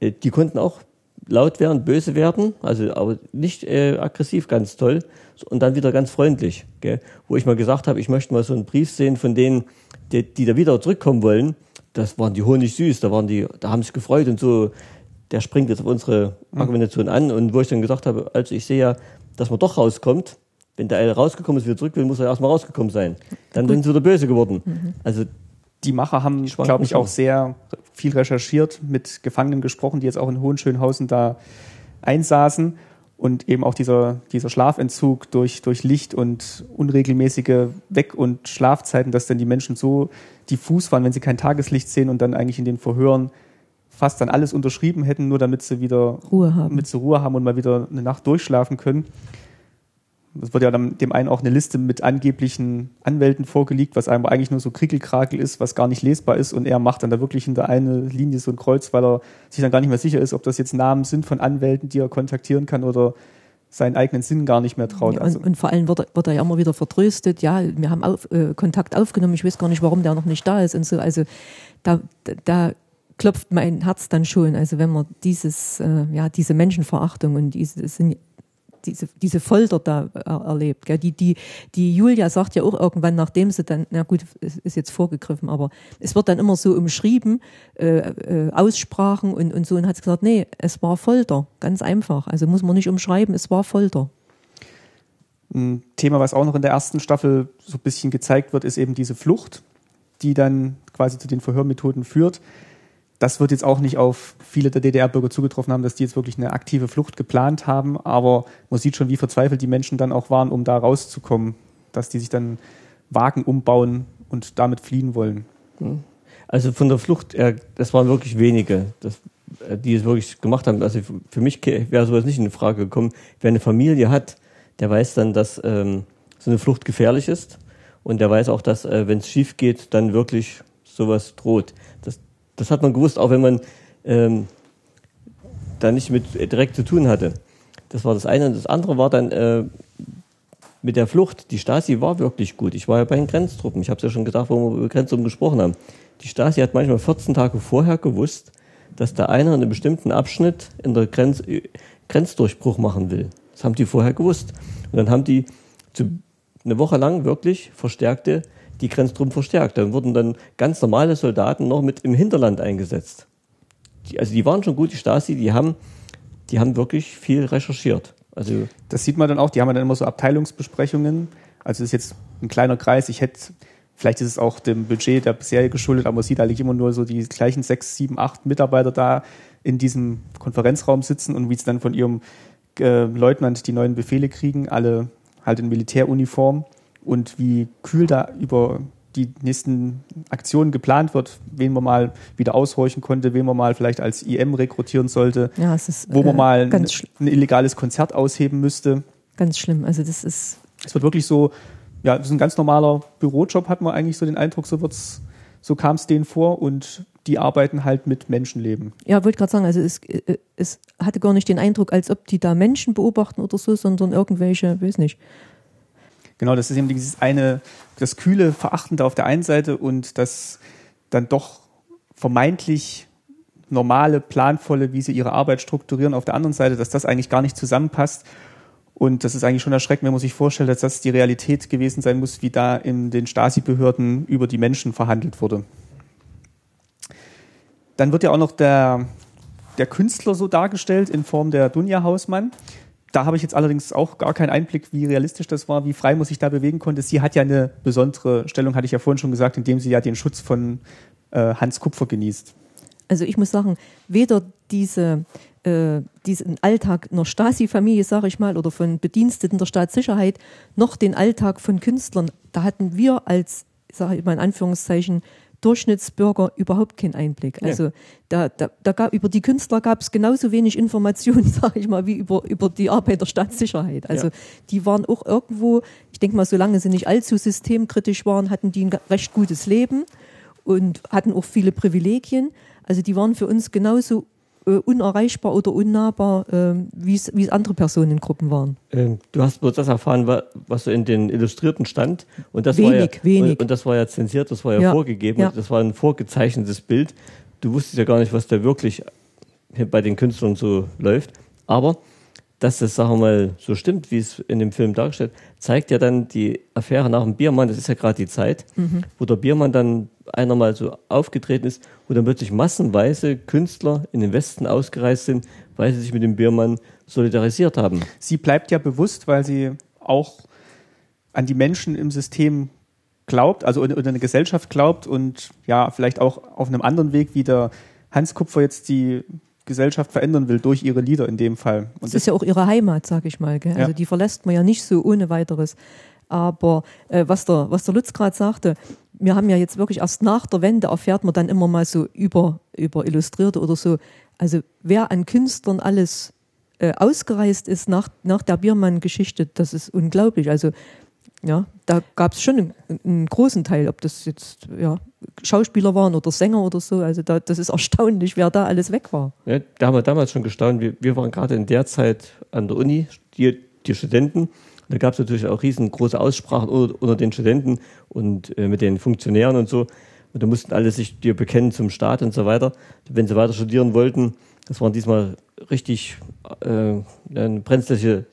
äh, die konnten auch laut werden, böse werden, also aber nicht äh, aggressiv, ganz toll und dann wieder ganz freundlich, gell? wo ich mal gesagt habe, ich möchte mal so einen Brief sehen von denen, die, die da wieder zurückkommen wollen das waren die Honig süß, da waren die, da haben sich gefreut und so, der springt jetzt auf unsere mhm. Argumentation an und wo ich dann gesagt habe, also ich sehe ja, dass man doch rauskommt, wenn der eine rausgekommen ist, wieder zurück will, muss er erstmal rausgekommen sein. Dann Gut. sind sie wieder böse geworden. Mhm. Also die Macher haben, glaube ich, auch sehr viel recherchiert, mit Gefangenen gesprochen, die jetzt auch in Hohenschönhausen da einsaßen und eben auch dieser, dieser Schlafentzug durch, durch Licht und unregelmäßige Weg- und Schlafzeiten, dass dann die Menschen so diffus waren, wenn sie kein Tageslicht sehen und dann eigentlich in den Verhören fast dann alles unterschrieben hätten, nur damit sie wieder Ruhe haben, damit sie Ruhe haben und mal wieder eine Nacht durchschlafen können. Es wird ja dann dem einen auch eine Liste mit angeblichen Anwälten vorgelegt, was einfach eigentlich nur so Krickelkrakel ist, was gar nicht lesbar ist. Und er macht dann da wirklich hinter eine Linie so ein Kreuz, weil er sich dann gar nicht mehr sicher ist, ob das jetzt Namen sind von Anwälten, die er kontaktieren kann oder seinen eigenen Sinn gar nicht mehr traut. Ja, und, also. und, vor allem wird er, wird er ja immer wieder vertröstet. Ja, wir haben auf, äh, Kontakt aufgenommen. Ich weiß gar nicht, warum der noch nicht da ist und so. Also da, da klopft mein Herz dann schon. Also wenn man dieses, äh, ja, diese Menschenverachtung und diese, diese, diese Folter da äh, erlebt. Gell? Die, die, die Julia sagt ja auch irgendwann, nachdem sie dann, na gut, ist jetzt vorgegriffen, aber es wird dann immer so umschrieben, äh, äh, Aussprachen und, und so, und hat gesagt, nee, es war Folter, ganz einfach. Also muss man nicht umschreiben, es war Folter. Ein Thema, was auch noch in der ersten Staffel so ein bisschen gezeigt wird, ist eben diese Flucht, die dann quasi zu den Verhörmethoden führt. Das wird jetzt auch nicht auf viele der DDR-Bürger zugetroffen haben, dass die jetzt wirklich eine aktive Flucht geplant haben, aber man sieht schon, wie verzweifelt die Menschen dann auch waren, um da rauszukommen, dass die sich dann Wagen umbauen und damit fliehen wollen. Also von der Flucht, das waren wirklich wenige, äh, die es wirklich gemacht haben. Also für mich wäre sowas nicht in Frage gekommen. Wer eine Familie hat, der weiß dann, dass ähm, so eine Flucht gefährlich ist. Und der weiß auch, dass, äh, wenn es schief geht, dann wirklich sowas droht. Das, das hat man gewusst, auch wenn man ähm, da nicht mit direkt zu tun hatte. Das war das eine. Und das andere war dann äh, mit der Flucht. Die Stasi war wirklich gut. Ich war ja bei den Grenztruppen. Ich habe es ja schon gesagt, wo wir über Grenztruppen gesprochen haben. Die Stasi hat manchmal 14 Tage vorher gewusst, dass der eine einen bestimmten Abschnitt in der Grenz, Grenzdurchbruch machen will. Das haben die vorher gewusst. Und dann haben die zu, eine Woche lang wirklich verstärkte, die Grenztruppen verstärkt. Dann wurden dann ganz normale Soldaten noch mit im Hinterland eingesetzt. Die, also die waren schon gut, die Stasi, die haben, die haben wirklich viel recherchiert. Also das sieht man dann auch, die haben dann immer so Abteilungsbesprechungen. Also das ist jetzt ein kleiner Kreis. Ich hätte, vielleicht ist es auch dem Budget der Serie geschuldet, aber man sieht eigentlich immer nur so die gleichen sechs, sieben, acht Mitarbeiter da in diesem Konferenzraum sitzen und wie es dann von ihrem äh, Leutnant die neuen Befehle kriegen, alle halt in Militäruniform und wie kühl da über die nächsten Aktionen geplant wird, wen man mal wieder aushorchen konnte, wen man mal vielleicht als IM rekrutieren sollte, ja, ist, wo man äh, mal ein, ein illegales Konzert ausheben müsste. Ganz schlimm. Also das ist Es wird wirklich so, ja, das ist ein ganz normaler Bürojob, hat man eigentlich so den Eindruck, so wird's, so kam es denen vor und die arbeiten halt mit Menschenleben. Ja, wollte gerade sagen, also es, äh, es hatte gar nicht den Eindruck, als ob die da Menschen beobachten oder so, sondern irgendwelche, weiß nicht. Genau, das ist eben dieses eine, das kühle, verachtende auf der einen Seite und das dann doch vermeintlich normale, planvolle, wie sie ihre Arbeit strukturieren auf der anderen Seite, dass das eigentlich gar nicht zusammenpasst. Und das ist eigentlich schon erschreckend, wenn man sich vorstellt, dass das die Realität gewesen sein muss, wie da in den Stasi-Behörden über die Menschen verhandelt wurde. Dann wird ja auch noch der, der Künstler so dargestellt in Form der Dunja Hausmann. Da habe ich jetzt allerdings auch gar keinen Einblick, wie realistisch das war, wie frei man sich da bewegen konnte. Sie hat ja eine besondere Stellung, hatte ich ja vorhin schon gesagt, indem sie ja den Schutz von äh, Hans Kupfer genießt. Also ich muss sagen, weder diese, äh, diesen Alltag einer Stasi-Familie, sage ich mal, oder von Bediensteten der Staatssicherheit, noch den Alltag von Künstlern, da hatten wir als, sage ich mal in Anführungszeichen, Durchschnittsbürger überhaupt keinen Einblick. Also ja. da, da, da gab, über die Künstler gab es genauso wenig Informationen, sage ich mal, wie über, über die Arbeit der Staatssicherheit. Also ja. die waren auch irgendwo, ich denke mal, solange sie nicht allzu systemkritisch waren, hatten die ein recht gutes Leben und hatten auch viele Privilegien. Also die waren für uns genauso unerreichbar oder unnahbar, äh, wie es andere Personengruppen waren. Ähm, du hast bloß das erfahren, was so in den Illustrierten stand. Und das wenig, war ja, wenig. Und das war ja zensiert, das war ja, Ja. vorgegeben. Ja. Das war ein vorgezeichnetes Bild. Du wusstest ja gar nicht, was da wirklich bei den Künstlern so läuft. Aber dass das, sagen wir mal, so stimmt, wie es in dem Film dargestellt, zeigt ja dann die Affäre nach dem Biermann, das ist ja gerade die Zeit, wo der Biermann dann einer mal so aufgetreten ist, wo dann plötzlich massenweise Künstler in den Westen ausgereist sind, weil sie sich mit dem Biermann solidarisiert haben. Sie bleibt ja bewusst, weil sie auch an die Menschen im System glaubt, also in, in eine Gesellschaft glaubt und ja, vielleicht auch auf einem anderen Weg, wie der Hans Kupfer jetzt die Gesellschaft verändern will, durch ihre Lieder in dem Fall. Und Das ist ja auch ihre Heimat, sag ich mal. Gell? Ja. Also die verlässt man ja nicht so ohne weiteres. Aber äh, was, der, was der Lutz gerade sagte, wir haben ja jetzt wirklich erst nach der Wende erfährt man dann immer mal so über, über Illustrierte oder so. Also wer an Künstlern alles äh, ausgereist ist nach, nach der Biermann-Geschichte, das ist unglaublich. Also ja, da gab es schon einen, einen großen Teil, ob das jetzt ja, Schauspieler waren oder Sänger oder so. Also da, das ist erstaunlich, wer da alles weg war. Ja, da haben wir damals schon gestaunt. Wir, wir waren gerade in der Zeit an der Uni, die, die Studenten. Da gab es natürlich auch riesengroße Aussprachen unter, unter den Studenten und äh, mit den Funktionären und so. Und da mussten alle sich dir bekennen zum Staat und so weiter. Wenn sie weiter studieren wollten, das waren diesmal richtig äh, eine brenzliche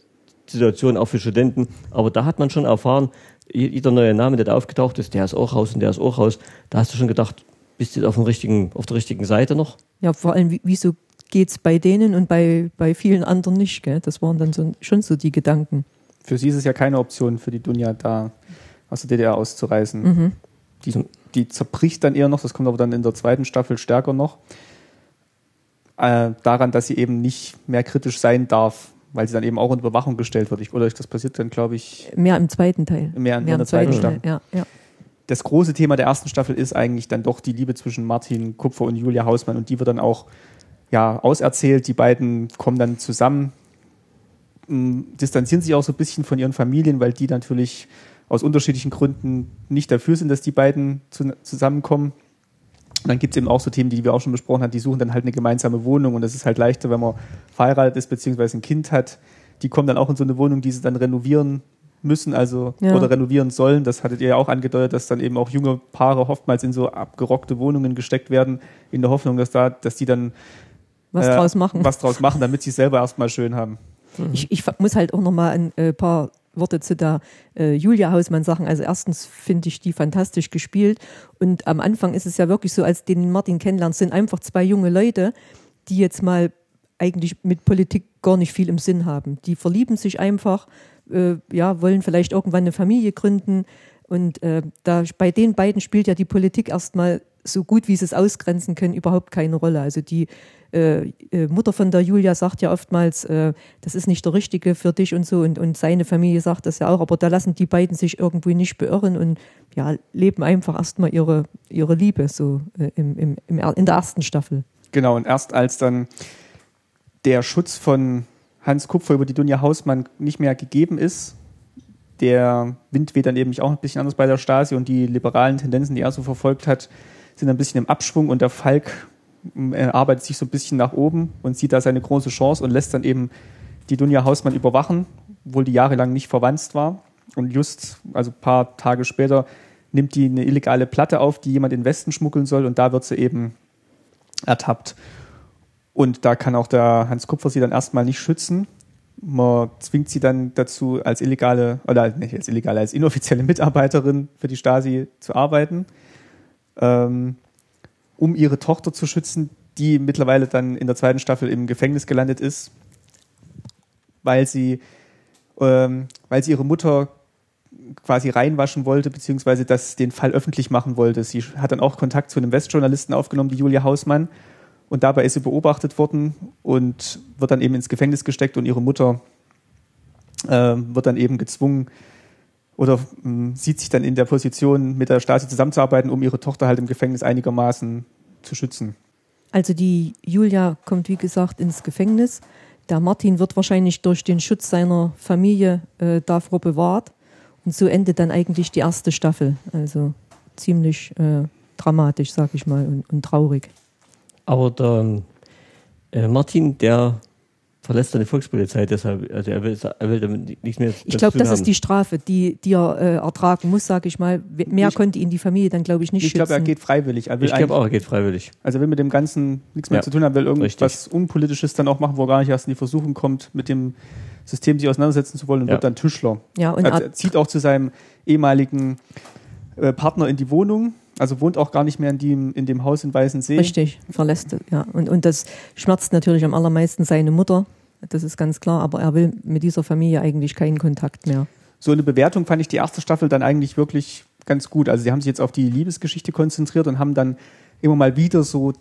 Situation auch für Studenten. Aber da hat man schon erfahren, jeder neue Name, der da aufgetaucht ist, der ist auch raus und der ist auch raus. Da hast du schon gedacht, bist du auf, dem richtigen, auf der richtigen Seite noch? Ja, vor allem, wieso geht es bei denen und bei, bei vielen anderen nicht? Gell? Das waren dann so, schon so die Gedanken. Für sie ist es ja keine Option, für die Dunja da aus der DDR auszureisen. Mhm. Die, die zerbricht dann eher noch, das kommt aber dann in der zweiten Staffel stärker noch, äh, daran, dass sie eben nicht mehr kritisch sein darf, weil sie dann eben auch unter Überwachung gestellt wird. Ich, oder das passiert dann, glaube ich. Mehr im zweiten Teil. Mehr, mehr in der zweiten, Staffel. Ja, ja. Das große Thema der ersten Staffel ist eigentlich dann doch die Liebe zwischen Martin Kupfer und Julia Hausmann und die wird dann auch ja, auserzählt. Die beiden kommen dann zusammen, distanzieren sich auch so ein bisschen von ihren Familien, weil die natürlich aus unterschiedlichen Gründen nicht dafür sind, dass die beiden zu, zusammenkommen. Und dann gibt es eben auch so Themen, die wir auch schon besprochen haben, die suchen dann halt eine gemeinsame Wohnung und das ist halt leichter, wenn man verheiratet ist beziehungsweise ein Kind hat. Die kommen dann auch in so eine Wohnung, die sie dann renovieren müssen, also ja. oder renovieren sollen. Das hattet ihr ja auch angedeutet, dass dann eben auch junge Paare oftmals in so abgerockte Wohnungen gesteckt werden, in der Hoffnung, dass da, dass die dann was äh, draus machen. Was draus machen, damit sie es selber erstmal schön haben. Ich, ich muss halt auch noch mal ein äh, paar Worte zu der äh, Julia Hausmann sagen. Also erstens finde ich die fantastisch gespielt und am Anfang ist es ja wirklich so, als den Martin kennenlernt, sind einfach zwei junge Leute, die jetzt mal eigentlich mit Politik gar nicht viel im Sinn haben. Die verlieben sich einfach, äh, ja, wollen vielleicht irgendwann eine Familie gründen und äh, da bei den beiden spielt ja die Politik erstmal so gut wie sie es ausgrenzen können, überhaupt keine Rolle. Also die äh, äh, Mutter von der Julia sagt ja oftmals, äh, das ist nicht der Richtige für dich und so. Und, und seine Familie sagt das ja auch. Aber da lassen die beiden sich irgendwie nicht beirren und ja, leben einfach erstmal ihre, ihre Liebe so äh, im, im, im, in der ersten Staffel. Genau, und erst als dann der Schutz von Hans Kupfer über die Dunja Hausmann nicht mehr gegeben ist, der Wind weht dann eben auch ein bisschen anders bei der Stasi und die liberalen Tendenzen, die er so verfolgt hat, sind ein bisschen im Abschwung und der Falk arbeitet sich so ein bisschen nach oben und sieht da seine große Chance und lässt dann eben die Dunja Hausmann überwachen, obwohl die jahrelang nicht verwandt war. Und just, also ein paar Tage später, nimmt die eine illegale Platte auf, die jemand in den Westen schmuggeln soll und da wird sie eben ertappt. Und da kann auch der Hans Kupfer sie dann erstmal nicht schützen. Man zwingt sie dann dazu, als illegale, oder nicht als illegale, als inoffizielle Mitarbeiterin für die Stasi zu arbeiten. Ähm, um ihre Tochter zu schützen, die mittlerweile dann in der zweiten Staffel im Gefängnis gelandet ist, weil sie, ähm, weil sie ihre Mutter quasi reinwaschen wollte, beziehungsweise das den Fall öffentlich machen wollte. Sie hat dann auch Kontakt zu einem Westjournalisten aufgenommen, die Julia Hausmann. Und dabei ist sie beobachtet worden und wird dann eben ins Gefängnis gesteckt und ihre Mutter äh, wird dann eben gezwungen, oder mh, sieht sich dann in der Position, mit der Stasi zusammenzuarbeiten, um ihre Tochter halt im Gefängnis einigermaßen zu schützen. Also die Julia kommt, wie gesagt, ins Gefängnis. Der Martin wird wahrscheinlich durch den Schutz seiner Familie äh, davor bewahrt. Und so endet dann eigentlich die erste Staffel. Also ziemlich äh, dramatisch, sag ich mal, und, und traurig. Aber der äh, Martin, der verlässt seine Volkspolizei deshalb. Also er will, er will damit nicht mehr. Ich glaube, das haben. ist die Strafe, die, die er äh, ertragen muss, sage ich mal. Mehr ich, konnte ihn die Familie dann, glaube ich, nicht ich schützen. Ich glaube, er geht freiwillig. Er ich glaube auch, er geht freiwillig. Also er will mit dem Ganzen nichts mehr ja. zu tun haben, will irgendwas Richtig. Unpolitisches dann auch machen, wo er gar nicht erst in die Versuchung kommt, mit dem System sich auseinandersetzen zu wollen und ja. wird dann Tischler. Ja, und also er zieht auch zu seinem ehemaligen äh, Partner in die Wohnung. Also wohnt auch gar nicht mehr in dem, in dem Haus in Weißensee. Richtig, verlässt, ja. Und, und das schmerzt natürlich am allermeisten seine Mutter, das ist ganz klar, aber er will mit dieser Familie eigentlich keinen Kontakt mehr. So eine Bewertung fand ich die erste Staffel dann eigentlich wirklich ganz gut. Also sie haben sich jetzt auf die Liebesgeschichte konzentriert und haben dann immer mal wieder so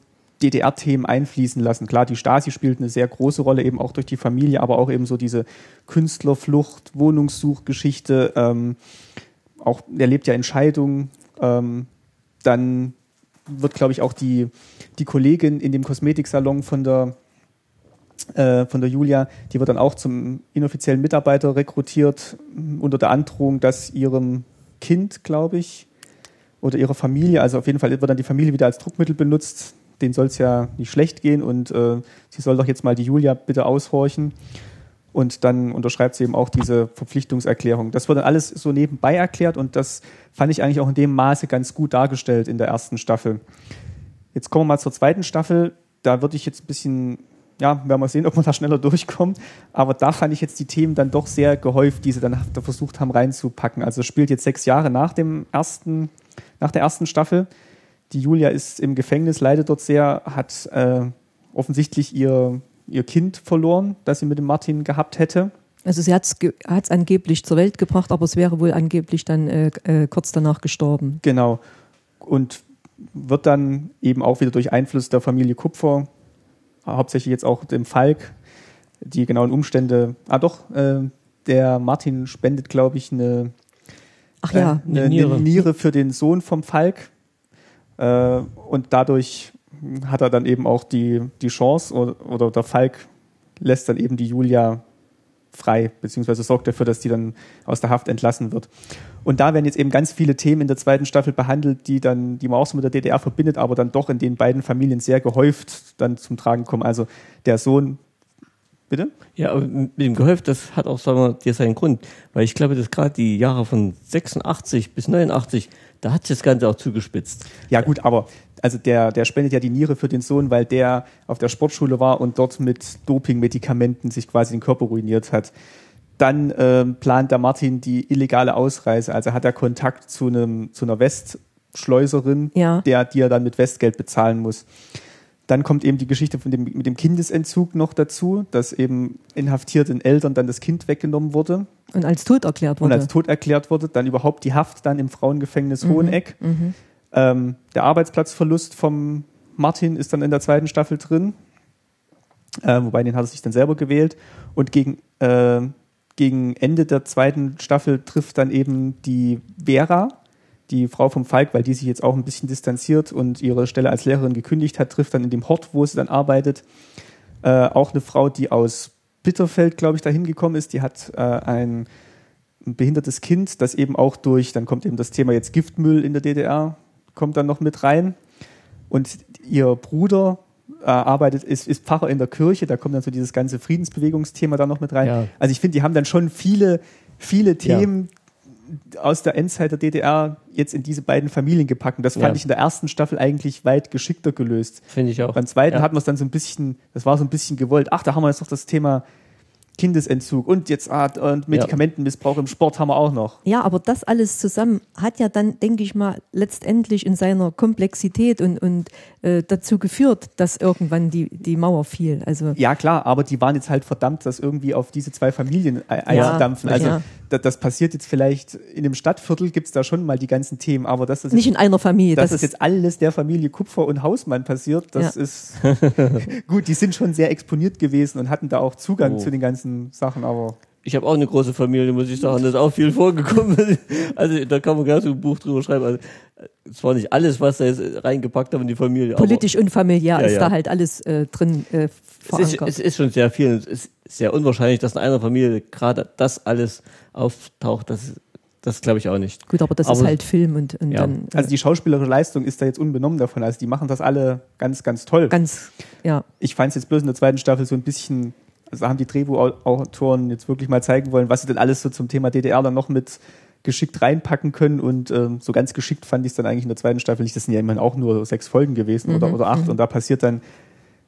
DDR-Themen einfließen lassen. Klar, die Stasi spielt eine sehr große Rolle, eben auch durch die Familie, aber auch eben so diese Künstlerflucht, Wohnungssuchgeschichte, ähm, auch er lebt ja Entscheidungen. Ähm, dann wird, glaube ich, auch die, die Kollegin in dem Kosmetiksalon von der äh, von der Julia, die wird dann auch zum inoffiziellen Mitarbeiter rekrutiert, unter der Androhung, dass ihrem Kind, glaube ich, oder ihrer Familie, also auf jeden Fall wird dann die Familie wieder als Druckmittel benutzt. Den soll es ja nicht schlecht gehen und äh, sie soll doch jetzt mal die Julia bitte aushorchen. Und dann unterschreibt sie eben auch diese Verpflichtungserklärung. Das wird dann alles so nebenbei erklärt und das fand ich eigentlich auch in dem Maße ganz gut dargestellt in der ersten Staffel. Jetzt kommen wir mal zur zweiten Staffel. Da würde ich jetzt ein bisschen ja, werden wir sehen, ob wir da schneller durchkommen. Aber da fand ich jetzt die Themen dann doch sehr gehäuft, die sie dann versucht haben reinzupacken. Also spielt jetzt sechs Jahre nach dem ersten, nach der ersten Staffel. Die Julia ist im Gefängnis, leidet dort sehr, hat äh, offensichtlich ihr, ihr Kind verloren, das sie mit dem Martin gehabt hätte. Also sie hat es angeblich zur Welt gebracht, aber es wäre wohl angeblich dann äh, äh, kurz danach gestorben. Genau. Und wird dann eben auch wieder durch Einfluss der Familie Kupfer, hauptsächlich jetzt auch dem Falk, die genauen Umstände, ah doch, äh, der Martin spendet, glaube ich, eine, Ach ja, äh, eine, Niere. eine, Niere. für den Sohn vom Falk. Äh, und dadurch hat er dann eben auch die, die Chance oder, oder der Falk lässt dann eben die Julia frei, beziehungsweise sorgt dafür, dass die dann aus der Haft entlassen wird. Und da werden jetzt eben ganz viele Themen in der zweiten Staffel behandelt, die dann, die man auch so mit der DDR verbindet, aber dann doch in den beiden Familien sehr gehäuft dann zum Tragen kommen. Also der Sohn Bitte? Ja, aber mit dem gehäuft, das hat auch, sagen wir, dir seinen Grund. Weil ich glaube, dass gerade die Jahre von 86 bis 89, da hat sich das Ganze auch zugespitzt. Ja, gut, aber also der, der spendet ja die Niere für den Sohn, weil der auf der Sportschule war und dort mit Dopingmedikamenten sich quasi den Körper ruiniert hat. Dann ähm, plant der Martin die illegale Ausreise, also hat er Kontakt zu einem zu einer Westschleuserin, ja. der die er dann mit Westgeld bezahlen muss. Dann kommt eben die Geschichte von dem, mit dem Kindesentzug noch dazu, dass eben inhaftierten Eltern dann das Kind weggenommen wurde. Und als tot erklärt wurde. Und als tot erklärt wurde. Dann überhaupt die Haft dann im Frauengefängnis mhm. Hoheneck. Mhm. Ähm, der Arbeitsplatzverlust vom Martin ist dann in der zweiten Staffel drin, äh, wobei den hat er sich dann selber gewählt. Und gegen, äh, gegen Ende der zweiten Staffel trifft dann eben die Vera, die Frau vom Falk, weil die sich jetzt auch ein bisschen distanziert und ihre Stelle als Lehrerin gekündigt hat, trifft dann in dem Hort, wo sie dann arbeitet, äh, auch eine Frau, die aus Bitterfeld, glaube ich, dahin gekommen ist. Die hat äh, ein behindertes Kind, das eben auch durch, dann kommt eben das Thema jetzt Giftmüll in der DDR kommt dann noch mit rein. Und ihr Bruder äh, arbeitet, ist, ist Pfarrer in der Kirche, da kommt dann so dieses ganze Friedensbewegungsthema da noch mit rein. Ja. Also ich finde, die haben dann schon viele, viele Themen ja. Aus der Endzeit der DDR jetzt in diese beiden Familien gepackt. Und das fand ja. ich in der ersten Staffel eigentlich weit geschickter gelöst. Finde ich auch. Beim zweiten hatten wir es dann so ein bisschen, das war so ein bisschen gewollt. Ach, da haben wir jetzt noch das Thema Kindesentzug und jetzt Art und Medikamentenmissbrauch im Sport haben wir auch noch. Ja, aber das alles zusammen hat ja dann, denke ich mal, letztendlich in seiner Komplexität und, und äh, dazu geführt, dass irgendwann die, die Mauer fiel. Also ja, klar, aber die waren jetzt halt verdammt, das irgendwie auf diese zwei Familien einzudampfen. Ja, also ja. Das, das, passiert jetzt vielleicht in einem Stadtviertel gibt es da schon mal die ganzen Themen, aber das ist nicht jetzt, in einer Familie. Dass das, das jetzt alles der Familie Kupfer und Hausmann passiert, das ja. ist gut. Die sind schon sehr exponiert gewesen und hatten da auch Zugang oh. zu den ganzen Sachen, aber. Ich habe auch eine große Familie, muss ich sagen. Das ist auch viel vorgekommen. Also da kann man gar so ein Buch drüber schreiben. Also, es war nicht alles, was da jetzt reingepackt haben in die Familie. Politisch und familiär ja, ist ja. da halt alles äh, drin äh, es ist, es ist, schon sehr viel. Es ist sehr unwahrscheinlich, dass in einer Familie gerade das alles auftaucht. Das, das glaube ich auch nicht. Gut, aber das aber, ist halt Film und, und ja. dann. Also die schauspielerische Leistung ist da jetzt unbenommen davon. Also die machen das alle ganz, ganz toll. Ganz, ja. Ich fand es jetzt bloß in der zweiten Staffel so ein bisschen also haben die Drehbuchautoren jetzt wirklich mal zeigen wollen, was sie denn alles so zum Thema DDR dann noch mit geschickt reinpacken können und ähm, so ganz geschickt fand ich es dann eigentlich in der zweiten Staffel nicht. Das sind ja immerhin auch nur sechs Folgen gewesen mhm. oder, oder acht mhm. und da passiert dann,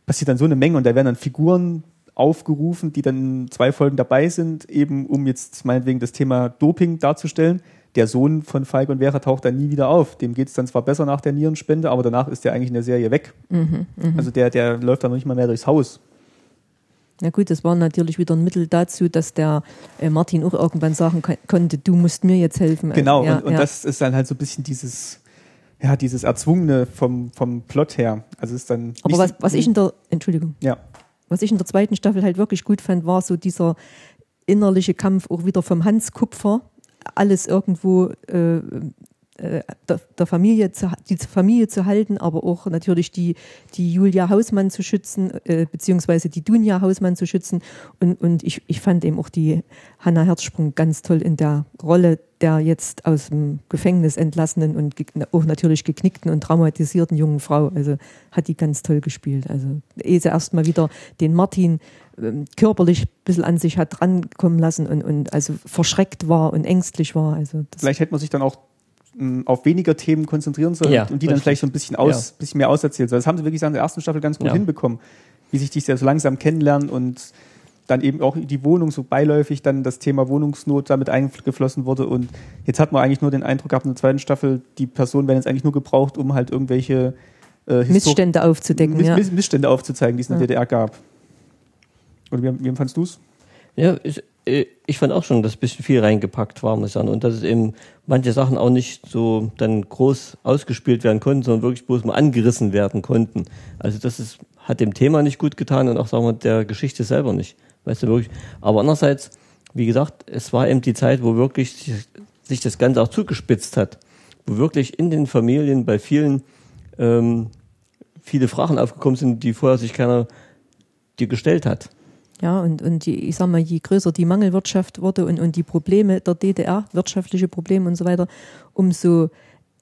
passiert dann so eine Menge und da werden dann Figuren aufgerufen, die dann zwei Folgen dabei sind, eben um jetzt meinetwegen das Thema Doping darzustellen. Der Sohn von Falk und Vera taucht dann nie wieder auf. Dem geht es dann zwar besser nach der Nierenspende, aber danach ist der eigentlich in der Serie weg. Mhm, mh. Also der, der läuft dann noch nicht mal mehr durchs Haus. Na gut, das war natürlich wieder ein Mittel dazu, dass der äh, Martin auch irgendwann sagen konnte, du musst mir jetzt helfen. Genau, ja, und, und ja. das ist dann halt so ein bisschen dieses, ja, dieses Erzwungene vom, vom Plot her. Also ist dann. Aber was, was ich in der, Entschuldigung. Ja. Was ich in der zweiten Staffel halt wirklich gut fand, war so dieser innerliche Kampf auch wieder vom Hans Kupfer, alles irgendwo äh, der, der, Familie zu, die Familie zu halten, aber auch natürlich die, die Julia Hausmann zu schützen, äh, beziehungsweise die Dunja Hausmann zu schützen. Und, und ich, ich fand eben auch die Hanna Herzsprung ganz toll in der Rolle der jetzt aus dem Gefängnis entlassenen und auch natürlich geknickten und traumatisierten jungen Frau. Also hat die ganz toll gespielt. Also ehe sie erstmal wieder den Martin ähm, körperlich ein bisschen an sich hat drankommen lassen und, und also verschreckt war und ängstlich war. Also Vielleicht hätte man sich dann auch auf weniger Themen konzentrieren sollen ja, und die dann vielleicht so ein bisschen, aus, ja. bisschen mehr auserzählt sollen. Das haben sie wirklich in der ersten Staffel ganz gut ja. hinbekommen. wie sich die so langsam kennenlernen und dann eben auch die Wohnung so beiläufig dann das Thema Wohnungsnot damit eingeflossen wurde und jetzt hat man eigentlich nur den Eindruck gehabt in der zweiten Staffel, die Personen werden jetzt eigentlich nur gebraucht, um halt irgendwelche äh, Missstände aufzudecken. Miss, ja. Missstände aufzuzeigen, die es in der. DDR gab. Oder wie, wie fandst du es? Ja, ich, ich fand auch schon, dass ein bisschen viel reingepackt war, muss ich sagen. Und dass es eben manche Sachen auch nicht so dann groß ausgespielt werden konnten, sondern wirklich bloß mal angerissen werden konnten. Also das ist, hat dem Thema nicht gut getan und auch, sagen wir, der Geschichte selber nicht. Weißt du, wirklich. Aber andererseits, wie gesagt, es war eben die Zeit, wo wirklich sich, sich das Ganze auch zugespitzt hat. Wo wirklich in den Familien bei vielen ähm, viele Fragen aufgekommen sind, die vorher sich keiner dir gestellt hat. Ja, und, und die, ich sag mal, je größer die Mangelwirtschaft wurde und, und die Probleme der DDR, wirtschaftliche Probleme und so weiter, umso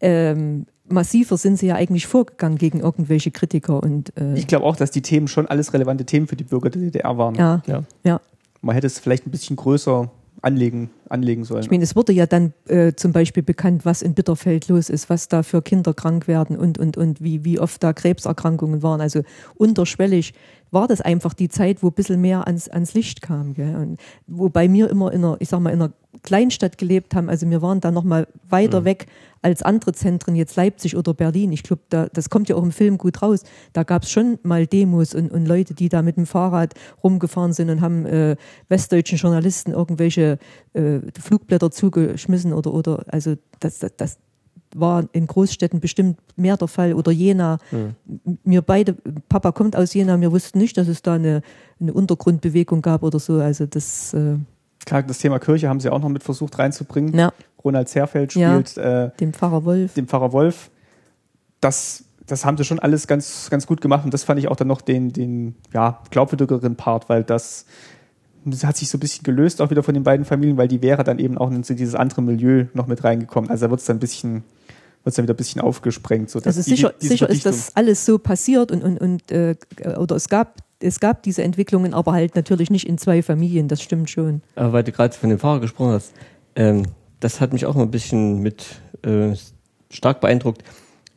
ähm, massiver sind sie ja eigentlich vorgegangen gegen irgendwelche Kritiker. Und, äh ich glaube auch, dass die Themen schon alles relevante Themen für die Bürger der DDR waren. Ja, ja. ja. Man hätte es vielleicht ein bisschen größer anlegen, anlegen sollen. Ich meine, es wurde ja dann äh, zum Beispiel bekannt, was in Bitterfeld los ist, was da für Kinder krank werden und, und, und wie, wie oft da Krebserkrankungen waren. Also unterschwellig war das einfach die Zeit, wo ein bisschen mehr ans, ans Licht kam. Gell? Und wobei wir immer in einer, ich sag mal, in einer Kleinstadt gelebt haben, also wir waren da noch mal weiter mhm. weg als andere Zentren, jetzt Leipzig oder Berlin. Ich glaube, da, das kommt ja auch im Film gut raus. Da gab es schon mal Demos und, und Leute, die da mit dem Fahrrad rumgefahren sind und haben äh, westdeutschen Journalisten irgendwelche äh, Flugblätter zugeschmissen oder, oder also das, das, das war in Großstädten bestimmt mehr der Fall oder Jena. Mhm. Wir beide, Papa kommt aus Jena, wir wussten nicht, dass es da eine, eine Untergrundbewegung gab oder so. Also das äh, Klar, das Thema Kirche haben sie auch noch mit versucht reinzubringen. Ja. Ronald Zerfeld spielt ja, äh, den Pfarrer Wolf. Den Pfarrer Wolf. Das, das haben sie schon alles ganz, ganz gut gemacht und das fand ich auch dann noch den, den ja, glaubwürdigeren Part, weil das, das hat sich so ein bisschen gelöst auch wieder von den beiden Familien, weil die wäre dann eben auch in dieses andere Milieu noch mit reingekommen. Also da wird es dann ein bisschen wird dann wieder ein bisschen aufgesprengt. So also sicher, die, sicher ist das alles so passiert und, und, und äh, oder es gab es gab diese Entwicklungen, aber halt natürlich nicht in zwei Familien, das stimmt schon. Aber weil du gerade von dem Fahrer gesprochen hast, ähm, das hat mich auch mal ein bisschen mit äh, stark beeindruckt,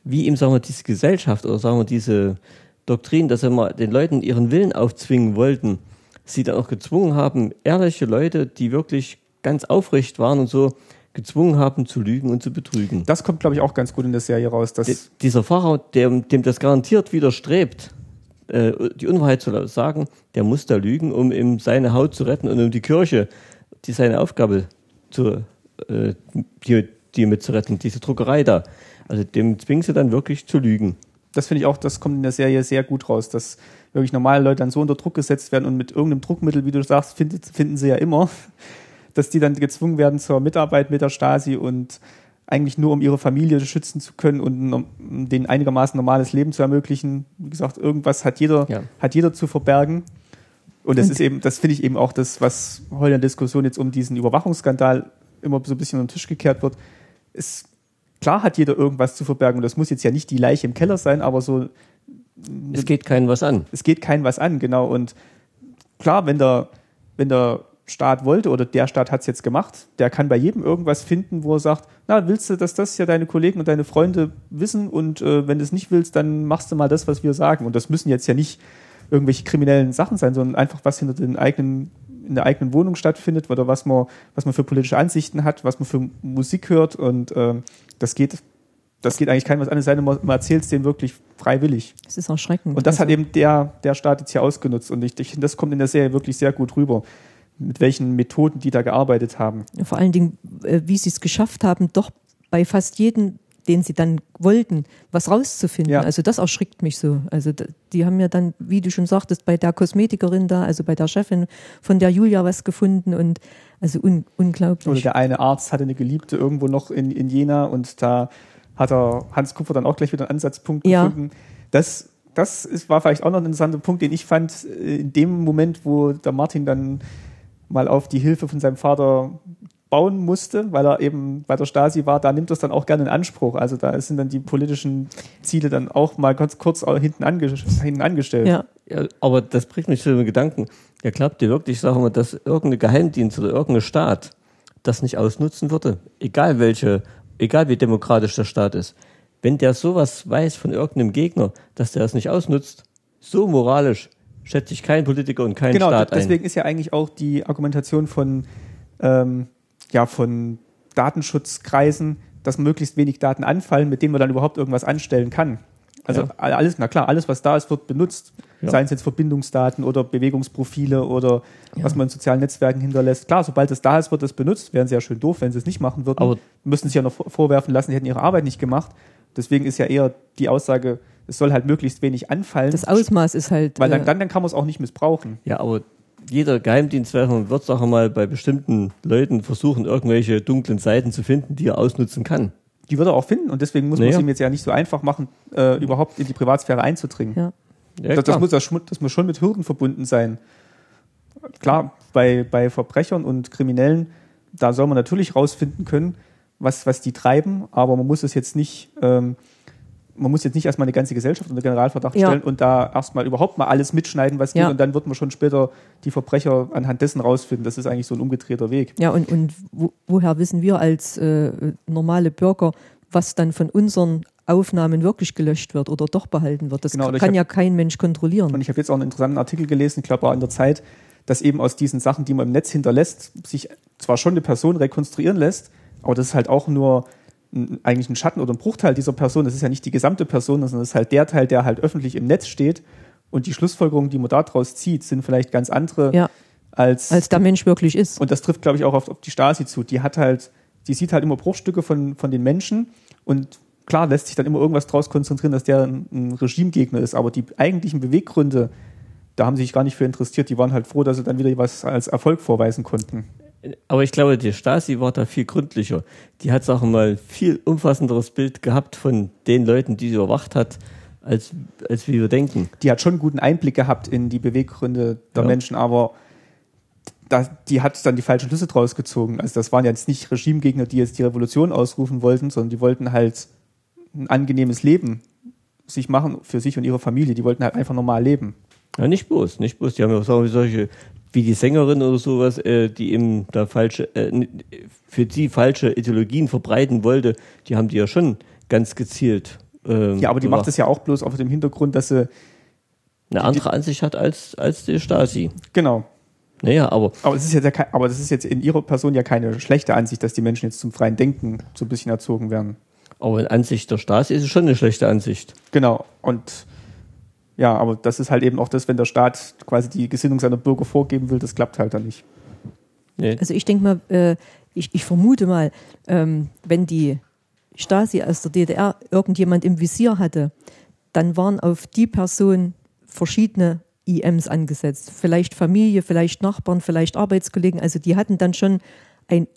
wie ihm, sagen wir, diese Gesellschaft oder sagen wir, diese Doktrin, dass sie mal den Leuten ihren Willen aufzwingen wollten, sie dann auch gezwungen haben, ehrliche Leute, die wirklich ganz aufrecht waren und so, gezwungen haben zu lügen und zu betrügen. Das kommt, glaube ich, auch ganz gut in der Serie raus. Dass De dieser Fahrer, dem, dem das garantiert widerstrebt, äh, die Unwahrheit zu sagen, der muss da lügen, um ihm seine Haut zu retten und um die Kirche, die seine Aufgabe zu, äh, die, die mitzuretten, diese Druckerei da. Also dem zwingen sie dann wirklich zu lügen. Das finde ich auch, das kommt in der Serie sehr gut raus, dass wirklich normale Leute dann so unter Druck gesetzt werden und mit irgendeinem Druckmittel, wie du sagst, findet, finden sie ja immer, dass die dann gezwungen werden zur Mitarbeit mit der Stasi und eigentlich nur um ihre Familie schützen zu können und um denen einigermaßen normales Leben zu ermöglichen. Wie gesagt, irgendwas hat jeder, ja. hat jeder zu verbergen. Und das und ist eben, das finde ich eben auch das, was heute in der Diskussion jetzt um diesen Überwachungsskandal immer so ein bisschen unter den Tisch gekehrt wird. Ist, klar hat jeder irgendwas zu verbergen und das muss jetzt ja nicht die Leiche im Keller sein, aber so. Es geht keinen was an. Es geht keinen was an, genau. Und klar, wenn der, wenn der Staat wollte oder der Staat hat es jetzt gemacht, der kann bei jedem irgendwas finden, wo er sagt, na, willst du, dass das ja deine Kollegen und deine Freunde wissen und äh, wenn du es nicht willst, dann machst du mal das, was wir sagen. Und das müssen jetzt ja nicht irgendwelche kriminellen Sachen sein, sondern einfach was hinter den eigenen in der eigenen Wohnung stattfindet oder was man was man für politische Ansichten hat, was man für Musik hört und äh, das geht das geht eigentlich keinem was an, es sei denn, man erzählt es denen wirklich freiwillig. Das ist erschreckend. Und das also. hat eben der, der Staat jetzt hier ausgenutzt. Und ich, ich, das kommt in der Serie wirklich sehr gut rüber mit welchen Methoden die da gearbeitet haben. Vor allen Dingen, äh, wie sie es geschafft haben, doch bei fast jedem, den sie dann wollten, was rauszufinden. Ja. Also das erschrickt mich so. Also die haben ja dann, wie du schon sagtest, bei der Kosmetikerin da, also bei der Chefin von der Julia was gefunden und also un unglaublich. Oder der eine Arzt hatte eine Geliebte irgendwo noch in, in Jena und da hat er Hans Kupfer dann auch gleich wieder einen Ansatzpunkt ja. gefunden. Das, das ist, war vielleicht auch noch ein interessanter Punkt, den ich fand, äh, in dem Moment, wo der Martin dann mal auf die Hilfe von seinem Vater bauen musste, weil er eben bei der Stasi war, da nimmt es dann auch gerne in Anspruch. Also da sind dann die politischen Ziele dann auch mal ganz kurz hinten, ange hinten angestellt. Ja. ja. aber das bringt mich zu dem Gedanken, ja glaubt ihr wirklich, sagen wir, dass irgendein Geheimdienst oder irgendein Staat das nicht ausnutzen würde? Egal welche, egal wie demokratisch der Staat ist. Wenn der sowas weiß von irgendeinem Gegner, dass der das nicht ausnutzt, so moralisch schätze ich keinen Politiker und keinen genau, Staat deswegen ein. ist ja eigentlich auch die Argumentation von, ähm, ja, von Datenschutzkreisen, dass möglichst wenig Daten anfallen, mit denen man dann überhaupt irgendwas anstellen kann. Also Ja. alles, na klar, alles, was da ist, wird benutzt. Ja. Seien es jetzt Verbindungsdaten oder Bewegungsprofile oder Ja. was man in sozialen Netzwerken hinterlässt. Klar, sobald es da ist, wird es benutzt. Wären sie ja schön doof, wenn sie es nicht machen würden. Aber- müssten sich ja noch vor- vorwerfen lassen, sie hätten ihre Arbeit nicht gemacht. Deswegen ist ja eher die Aussage, es soll halt möglichst wenig anfallen. Das Ausmaß ist halt. weil dann, äh, dann, dann kann man es auch nicht missbrauchen. Ja, aber jeder Geheimdienstwerfer wird auch mal bei bestimmten Leuten versuchen, irgendwelche dunklen Seiten zu finden, die er ausnutzen kann. Die wird er auch finden und deswegen muss man Naja. es ihm jetzt ja nicht so einfach machen, äh, überhaupt in die Privatsphäre einzudringen. ja. Ja, das, das, muss, das, das muss schon mit Hürden verbunden sein. Klar, bei, bei Verbrechern und Kriminellen, da soll man natürlich rausfinden können, was, was die treiben, aber man muss es jetzt nicht, ähm, man muss jetzt nicht erstmal eine ganze Gesellschaft unter Generalverdacht Ja. stellen und da erstmal überhaupt mal alles mitschneiden, was geht, Ja. und dann wird man schon später die Verbrecher anhand dessen rausfinden. Das ist eigentlich so ein umgedrehter Weg. Ja, und, und wo, woher wissen wir als äh, normale Bürger, was dann von unseren Aufnahmen wirklich gelöscht wird oder doch behalten wird? Das Genau, kann hab- ja kein Mensch kontrollieren. Und ich habe jetzt auch einen interessanten Artikel gelesen, ich glaube auch in der Zeit, dass eben aus diesen Sachen, die man im Netz hinterlässt, sich zwar schon eine Person rekonstruieren lässt, aber das ist halt auch nur eigentlich ein Schatten oder ein Bruchteil dieser Person. Das ist ja nicht die gesamte Person, sondern das ist halt der Teil, der halt öffentlich im Netz steht. Und die Schlussfolgerungen, die man daraus zieht, sind vielleicht ganz andere Ja, als, als der Mensch wirklich ist. und das trifft, glaube ich, auch auf, auf die Stasi zu. Die hat halt, die sieht halt immer Bruchstücke von, von den Menschen und klar lässt sich dann immer irgendwas draus konzentrieren, dass der ein, ein Regimegegner ist. Aber die eigentlichen Beweggründe, da haben sie sich gar nicht für interessiert. Die waren halt froh, dass sie dann wieder was als Erfolg vorweisen konnten. Aber ich glaube, die Stasi war da viel gründlicher. Die hat, sagen wir mal, viel umfassenderes Bild gehabt von den Leuten, die sie überwacht hat, als, als wir denken. Die hat schon einen guten Einblick gehabt in die Beweggründe der Ja. Menschen, aber da, die hat dann die falschen Schlüsse draus gezogen. Also das waren jetzt nicht Regimegegner, die jetzt die Revolution ausrufen wollten, sondern die wollten halt ein angenehmes Leben sich machen für sich und ihre Familie. Die wollten halt einfach normal leben. Ja, nicht bloß, nicht bloß. Die haben ja auch solche, wie die Sängerin oder sowas, äh, die eben da falsche, äh, für sie falsche Ideologien verbreiten wollte, die haben die ja schon ganz gezielt. ähm, Ja, aber die macht bewacht. es ja auch bloß auf dem Hintergrund, dass sie, eine andere Ansicht hat als, als die Stasi. genau. Naja, aber Aber es ist jetzt ja aber das ist jetzt in ihrer Person ja keine schlechte Ansicht, dass die Menschen jetzt zum freien Denken so ein bisschen erzogen werden. Aber in Ansicht der Stasi ist es schon eine schlechte Ansicht. Genau. Und ja, aber das ist halt eben auch das, wenn der Staat quasi die Gesinnung seiner Bürger vorgeben will, das klappt halt dann nicht. Nee. Also ich denke mal, äh, ich, ich vermute mal, ähm, wenn die Stasi aus der DDR irgendjemand im Visier hatte, dann waren auf die Person verschiedene IMs angesetzt. Vielleicht Familie, vielleicht Nachbarn, vielleicht Arbeitskollegen. Also die hatten dann schon ein,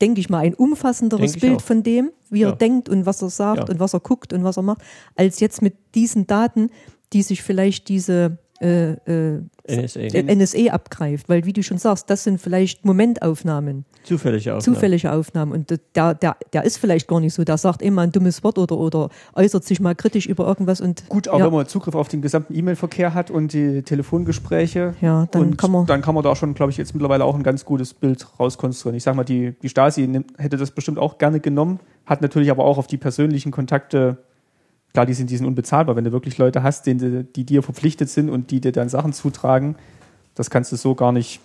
denke ich mal, ein umfassenderes Bild auch. von dem, wie Ja. er denkt und was er sagt Ja. und was er guckt und was er macht, als jetzt mit diesen Daten, die sich vielleicht diese äh, äh, NSA. äh, NSA abgreift, weil wie du schon sagst, das sind vielleicht Momentaufnahmen, Zufällige Aufnahme. zufällige Aufnahmen und der, der, der ist vielleicht gar nicht so, der sagt immer ein dummes Wort oder, oder äußert sich mal kritisch über irgendwas und Gut, auch ja, wenn man Zugriff auf den gesamten E-Mail-Verkehr hat und die Telefongespräche, Ja, dann und kann man- dann kann man da schon, glaube ich, jetzt mittlerweile auch ein ganz gutes Bild rauskonstruieren. Ich sag mal, die, die Stasi hätte das bestimmt auch gerne genommen, hat natürlich aber auch auf die persönlichen Kontakte, klar, die sind, die sind unbezahlbar, wenn du wirklich Leute hast, denen, die dir verpflichtet sind und die dir dann Sachen zutragen, das kannst du so gar nicht,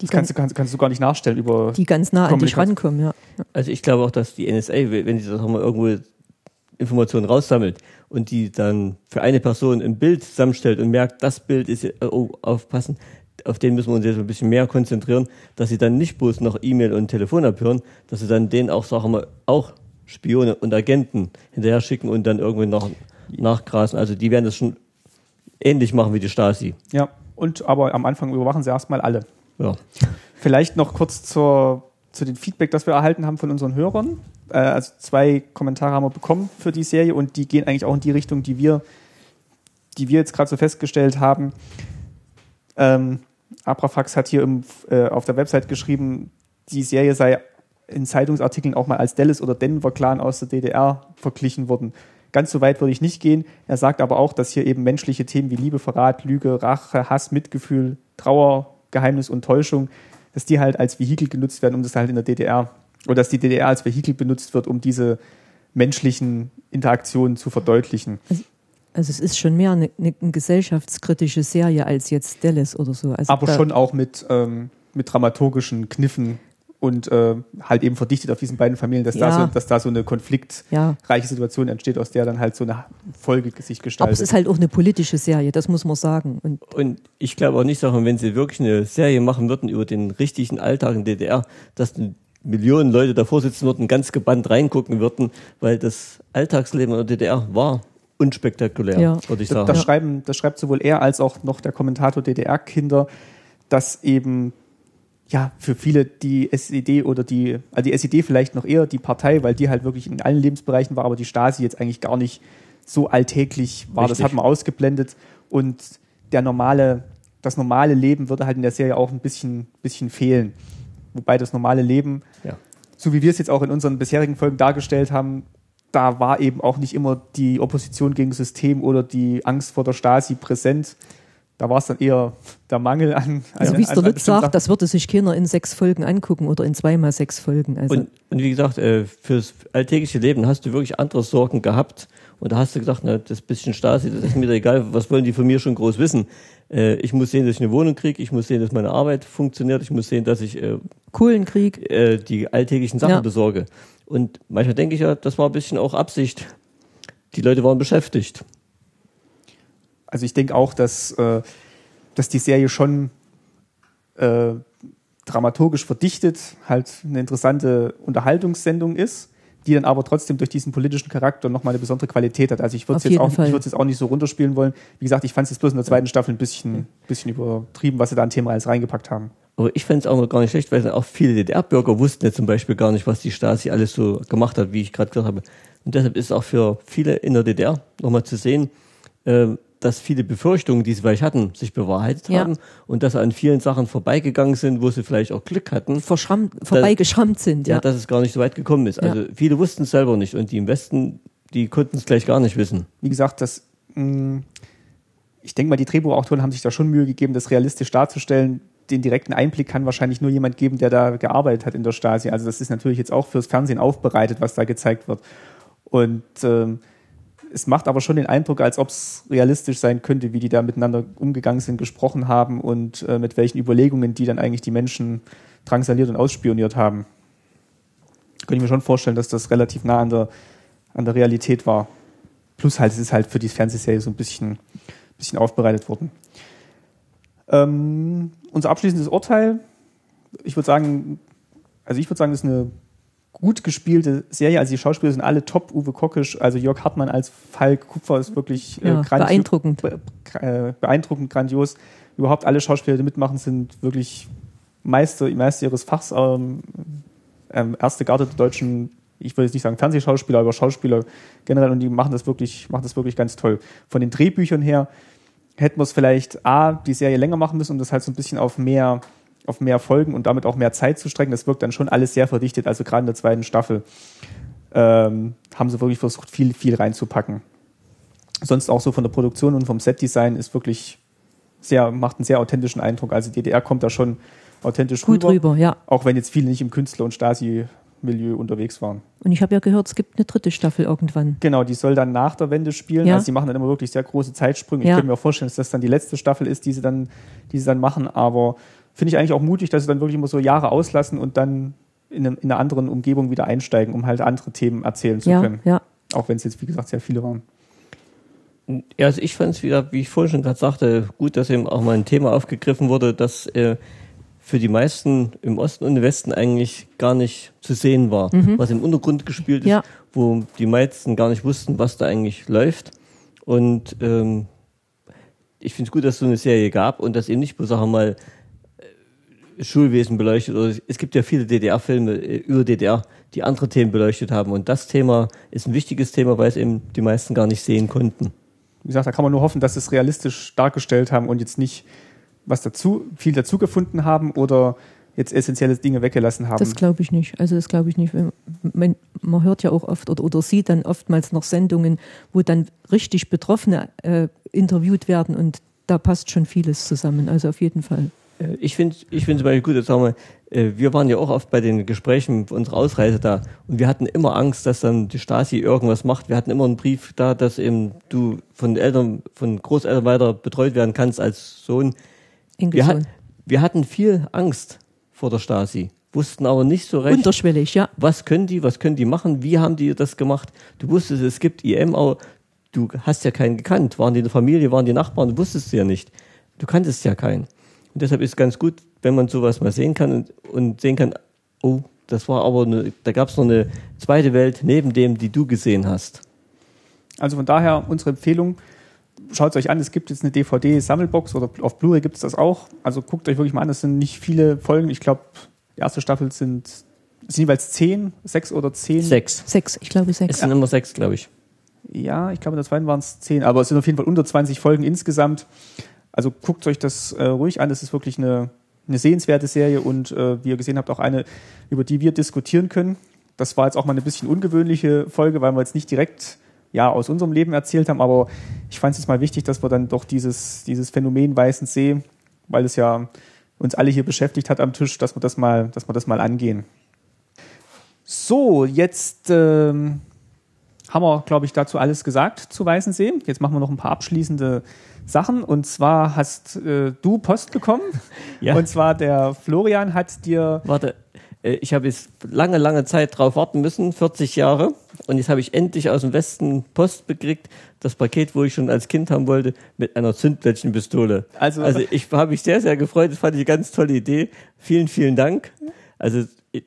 die, das kannst, du, kannst, kannst du gar nicht nachstellen über die ganz nah an dich rankommen. Ja. Also ich glaube auch, dass die NSA, wenn sie das mal irgendwo Informationen raussammelt und die dann für eine Person ein Bild zusammenstellt und merkt, das Bild ist, oh, aufpassen, auf den müssen wir uns jetzt ein bisschen mehr konzentrieren, dass sie dann nicht bloß noch E-Mail und Telefon abhören, dass sie dann denen auch, sagen wir, auch Spione und Agenten hinterher schicken und dann irgendwie noch nachgrasen. Also die werden das schon ähnlich machen wie die Stasi. Ja, und aber am Anfang überwachen sie erstmal alle. Ja. Vielleicht noch kurz zur, zu den Feedback, das wir erhalten haben von unseren Hörern. Äh, also zwei Kommentare haben wir bekommen für die Serie und die gehen eigentlich auch in die Richtung, die wir, die wir jetzt gerade so festgestellt haben. Ähm, Abrafax hat hier im, äh, auf der Website geschrieben, die Serie sei in Zeitungsartikeln auch mal als Dallas oder Denver Clan aus der DDR verglichen worden. Ganz so weit würde ich nicht gehen. Er sagt aber auch, dass hier eben menschliche Themen wie Liebe, Verrat, Lüge, Rache, Hass, Mitgefühl, Trauer, Geheimnis und Täuschung, dass die halt als Vehikel genutzt werden, um das halt in der DDR oder dass die DDR als Vehikel benutzt wird, um diese menschlichen Interaktionen zu verdeutlichen. Also es ist schon mehr eine, eine gesellschaftskritische Serie als jetzt Dallas oder so. Also Aber schon auch mit, ähm, mit dramaturgischen Kniffen und äh, halt eben verdichtet auf diesen beiden Familien, dass, Ja. da, so, dass da so eine konfliktreiche Ja. Situation entsteht, aus der dann halt so eine Folge sich Aber gestaltet. es ist halt auch eine politische Serie, das muss man sagen. Und Und ich glaube auch nicht, Sachen, wenn sie wirklich eine Serie machen würden über den richtigen Alltag in DDR, dass Millionen Leute davor sitzen würden, ganz gebannt reingucken würden, weil das Alltagsleben in der DDR war unspektakulär, Ja. würde ich das, sagen. das, schreiben, das schreibt sowohl er als auch noch der Kommentator DDR-Kinder, dass eben ja für viele die SED oder die, also die SED vielleicht noch eher die Partei, weil die halt wirklich in allen Lebensbereichen war, aber die Stasi jetzt eigentlich gar nicht so alltäglich war. Das Richtig. hat man ausgeblendet und der normale, das normale Leben würde halt in der Serie auch ein bisschen, bisschen fehlen. Wobei das normale Leben ja. so wie wir es jetzt auch in unseren bisherigen Folgen dargestellt haben, da war eben auch nicht immer die Opposition gegen das System oder die Angst vor der Stasi präsent. Da war es dann eher der Mangel an. also an, wie es der Lutz sagt, das würde sich keiner in sechs Folgen angucken oder in zweimal sechs Folgen. Also Und, und wie gesagt, äh, fürs alltägliche Leben hast du wirklich andere Sorgen gehabt. Und da hast du gesagt, na, das bisschen Stasi, das ist mir egal, was wollen die von mir schon groß wissen? Äh, ich muss sehen, dass ich eine Wohnung kriege, ich muss sehen, dass meine Arbeit funktioniert, ich muss sehen, dass ich äh, Kohlenkrieg, äh, die alltäglichen Sachen Ja. besorge. Und manchmal denke ich ja, das war ein bisschen auch Absicht. Die Leute waren beschäftigt. Also ich denke auch, dass, äh, dass die Serie schon äh, dramaturgisch verdichtet halt eine interessante Unterhaltungssendung ist, die dann aber trotzdem durch diesen politischen Charakter nochmal eine besondere Qualität hat. Also ich würde es jetzt, auch- ich jetzt auch nicht so runterspielen wollen. Wie gesagt, ich fand es jetzt bloß in der zweiten Staffel ein bisschen, bisschen übertrieben, was sie da an Thema alles reingepackt haben. Aber ich fände es auch noch gar nicht schlecht, weil auch viele DDR-Bürger wussten ja zum Beispiel gar nicht, was die Stasi alles so gemacht hat, wie ich gerade gesagt habe. Und deshalb ist es auch für viele in der DDR nochmal zu sehen, äh, dass viele Befürchtungen, die sie vielleicht hatten, sich bewahrheitet Ja. haben und dass sie an vielen Sachen vorbeigegangen sind, wo sie vielleicht auch Glück hatten. verschrammt, vorbeigeschrammt sind. Ja, Ja. dass es gar nicht so weit gekommen ist. Ja. Also viele wussten es selber nicht und die im Westen, die konnten es gleich gar nicht wissen. Wie gesagt, das, mh, ich denke mal, die Drehbuchautoren haben sich da schon Mühe gegeben, das realistisch darzustellen. Den direkten Einblick kann wahrscheinlich nur jemand geben, der da gearbeitet hat in der Stasi. Also das ist natürlich jetzt auch fürs Fernsehen aufbereitet, was da gezeigt wird. Und ähm, es macht aber schon den Eindruck, als ob es realistisch sein könnte, wie die da miteinander umgegangen sind, gesprochen haben und äh, mit welchen Überlegungen die dann eigentlich die Menschen drangsaliert und ausspioniert haben. Könnte ich mir schon vorstellen, dass das relativ nah an der, an der Realität war. Plus halt, es ist halt für die Fernsehserie so ein bisschen, bisschen aufbereitet worden. Ähm, unser abschließendes Urteil, ich würde sagen, also ich würde sagen, das ist eine gut gespielte Serie. Also die Schauspieler sind alle top. Uwe Kockisch, also Jörg Hartmann als Falk Kupfer ist wirklich Ja, grandi- beeindruckend. be- äh, beeindruckend, grandios. Überhaupt alle Schauspieler, die mitmachen, sind wirklich Meister, Meister ihres Fachs. Ähm, ähm, erste Garde der deutschen, ich würde jetzt nicht sagen Fernsehschauspieler, aber Schauspieler generell und die machen das wirklich, machen das wirklich ganz toll. Von den Drehbüchern her hätten wir es vielleicht A, die Serie länger machen müssen, um das halt so ein bisschen auf mehr, auf mehr Folgen und damit auch mehr Zeit zu strecken. Das wirkt dann schon alles sehr verdichtet, also gerade in der zweiten Staffel ähm, haben sie wirklich versucht, viel, viel reinzupacken. Sonst auch so von der Produktion und vom Setdesign ist wirklich sehr, macht einen sehr authentischen Eindruck. Also DDR kommt da schon authentisch Gut rüber, ja. auch wenn jetzt viele nicht im Künstler- und Stasi-Milieu unterwegs waren. Und ich habe ja gehört, es gibt eine dritte Staffel irgendwann. Genau, die soll dann nach der Wende spielen. Ja. Also die machen dann immer wirklich sehr große Zeitsprünge. Ich Ja. könnte mir auch vorstellen, dass das dann die letzte Staffel ist, die sie dann, die sie dann machen. Aber finde ich eigentlich auch mutig, dass sie dann wirklich immer so Jahre auslassen und dann in, einem, in einer anderen Umgebung wieder einsteigen, um halt andere Themen erzählen zu Ja, können. ja. Auch wenn es jetzt, wie gesagt, sehr viele waren. Ja, also ich fand es wieder, wie ich vorhin schon gerade sagte, gut, dass eben auch mal ein Thema aufgegriffen wurde, das äh, für die meisten im Osten und im Westen eigentlich gar nicht zu sehen war, was im Untergrund gespielt ist, Ja. wo die meisten gar nicht wussten, was da eigentlich läuft. Und ähm, ich finde es gut, dass es so eine Serie gab und dass eben nicht bloß, sagen wir mal, Schulwesen beleuchtet. Oder es gibt ja viele DDR-Filme äh, über DDR, die andere Themen beleuchtet haben. Und das Thema ist ein wichtiges Thema, weil es eben die meisten gar nicht sehen konnten. Wie gesagt, da kann man nur hoffen, dass sie es realistisch dargestellt haben und jetzt nicht was dazu, viel dazu gefunden haben oder jetzt essentielle Dinge weggelassen haben. Das glaube ich nicht. Also das glaube ich nicht. Man, man hört ja auch oft oder, oder sieht dann oftmals noch Sendungen, wo dann richtig Betroffene äh, interviewt werden und da passt schon vieles zusammen. Also auf jeden Fall. Äh, ich finde ich finde zum Beispiel gut, jetzt sagen wir, äh, wir waren ja auch oft bei den Gesprächen unserer Ausreise da und wir hatten immer Angst, dass dann die Stasi irgendwas macht. Wir hatten immer einen Brief da, dass eben du von Eltern, von Großeltern weiter betreut werden kannst als Sohn. Wir, hat, wir hatten viel Angst vor der Stasi, wussten aber nicht so recht. Unterschwellig, ja. Was können die, was können die machen, wie haben die das gemacht? Du wusstest, es gibt IM, aber du hast ja keinen gekannt. Waren die in der Familie, waren die Nachbarn, du wusstest ja nicht. Du kanntest ja keinen. Und deshalb ist es ganz gut, wenn man sowas mal sehen kann und, und sehen kann, oh, das war aber eine, da gab es noch eine zweite Welt neben dem, die du gesehen hast. Also von daher unsere Empfehlung, schaut es euch an, es gibt jetzt eine DVD-Sammelbox oder auf Blu-ray gibt es das auch. Also guckt euch wirklich mal an, das sind nicht viele Folgen. Ich glaube, die erste Staffel sind, sind jeweils zehn, sechs oder zehn. Sechs. Sechs, ich glaube sechs. Es sind immer sechs, glaube ich. Ja, ich glaube, in der zweiten waren es zehn, aber es sind auf jeden Fall unter 20 Folgen insgesamt. Also guckt euch das äh, ruhig an. Das ist wirklich eine, eine sehenswerte Serie und äh, wie ihr gesehen habt, auch eine, über die wir diskutieren können. Das war jetzt auch mal eine bisschen ungewöhnliche Folge, weil wir jetzt nicht direkt ja, aus unserem Leben erzählt haben, aber ich fand es jetzt mal wichtig, dass wir dann doch dieses, dieses Phänomen Weißen See, weil es ja uns alle hier beschäftigt hat am Tisch, dass wir das mal, dass wir das mal angehen. So, jetzt ähm, haben wir, glaube ich, dazu alles gesagt zu Weißensee. Jetzt machen wir noch ein paar abschließende Sachen. Und zwar hast äh, du Post bekommen. Ja. Und zwar der Florian hat dir. Warte, äh, ich habe jetzt lange, lange Zeit drauf warten müssen, 40 Jahre. Und jetzt habe ich endlich aus dem Westen Post bekriegt, das Paket, wo ich schon als Kind haben wollte, mit einer Zündblättchenpistole. Also, also ich habe mich sehr, sehr gefreut. Das fand ich eine ganz tolle Idee. Vielen, vielen Dank. Also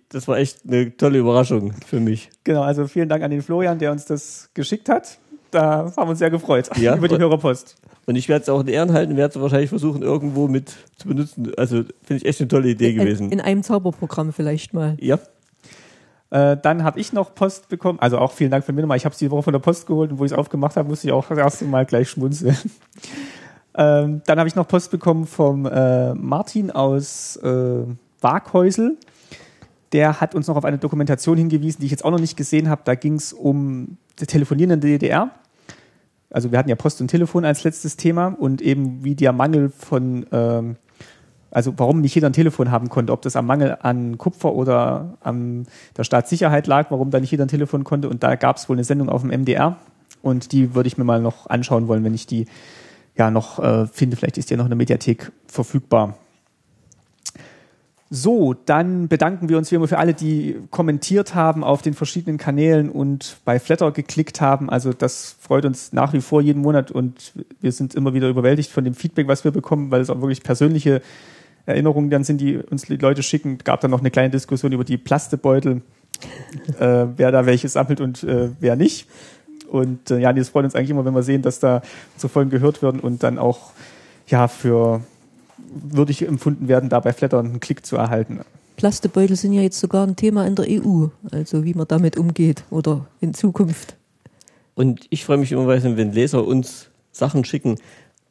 das war echt eine tolle Überraschung für mich. Genau, also vielen Dank an den Florian, der uns das geschickt hat. Da haben wir uns sehr gefreut ja, über die Hörerpost. Und ich werde es auch in Ehren halten, werde es wahrscheinlich versuchen, irgendwo mit zu benutzen. Also finde ich echt eine tolle Idee gewesen. In einem Zauberprogramm vielleicht mal. Ja. Äh, dann habe ich noch Post bekommen, also auch vielen Dank von mir nochmal. Ich habe es die Woche von der Post geholt und wo ich es aufgemacht habe, musste ich auch das erste Mal gleich schmunzeln. ähm, dann habe ich noch Post bekommen vom äh, Martin aus äh, Waghäusel. Der hat uns noch auf eine Dokumentation hingewiesen, die ich jetzt auch noch nicht gesehen habe. Da ging es um das Telefonieren in der DDR also wir hatten ja Post und Telefon als letztes Thema und eben wie der Mangel von, ähm, also warum nicht jeder ein Telefon haben konnte, ob das am Mangel an Kupfer oder an der Staatssicherheit lag, warum da nicht jeder ein Telefon konnte. Und da gab es wohl eine Sendung auf dem MDR und die würde ich mir mal noch anschauen wollen, wenn ich die ja noch äh, finde. Vielleicht ist die ja noch in der Mediathek verfügbar. So, dann bedanken wir uns wie immer für alle, die kommentiert haben auf den verschiedenen Kanälen und bei Flatter geklickt haben. Also das freut uns nach wie vor jeden Monat und wir sind immer wieder überwältigt von dem Feedback, was wir bekommen, weil es auch wirklich persönliche Erinnerungen dann sind, die uns die Leute schicken. Gab dann noch eine kleine Diskussion über die Plastebeutel, äh, wer da welche sammelt und äh, wer nicht. Und äh, ja, das freut uns eigentlich immer, wenn wir sehen, dass da so Folgen gehört werden und dann auch ja für würdig empfunden werden, da bei Flatter einen Klick zu erhalten. Plastebeutel sind ja jetzt sogar ein Thema in der EU, also wie man damit umgeht oder in Zukunft. Und ich freue mich immer, wenn Leser uns Sachen schicken,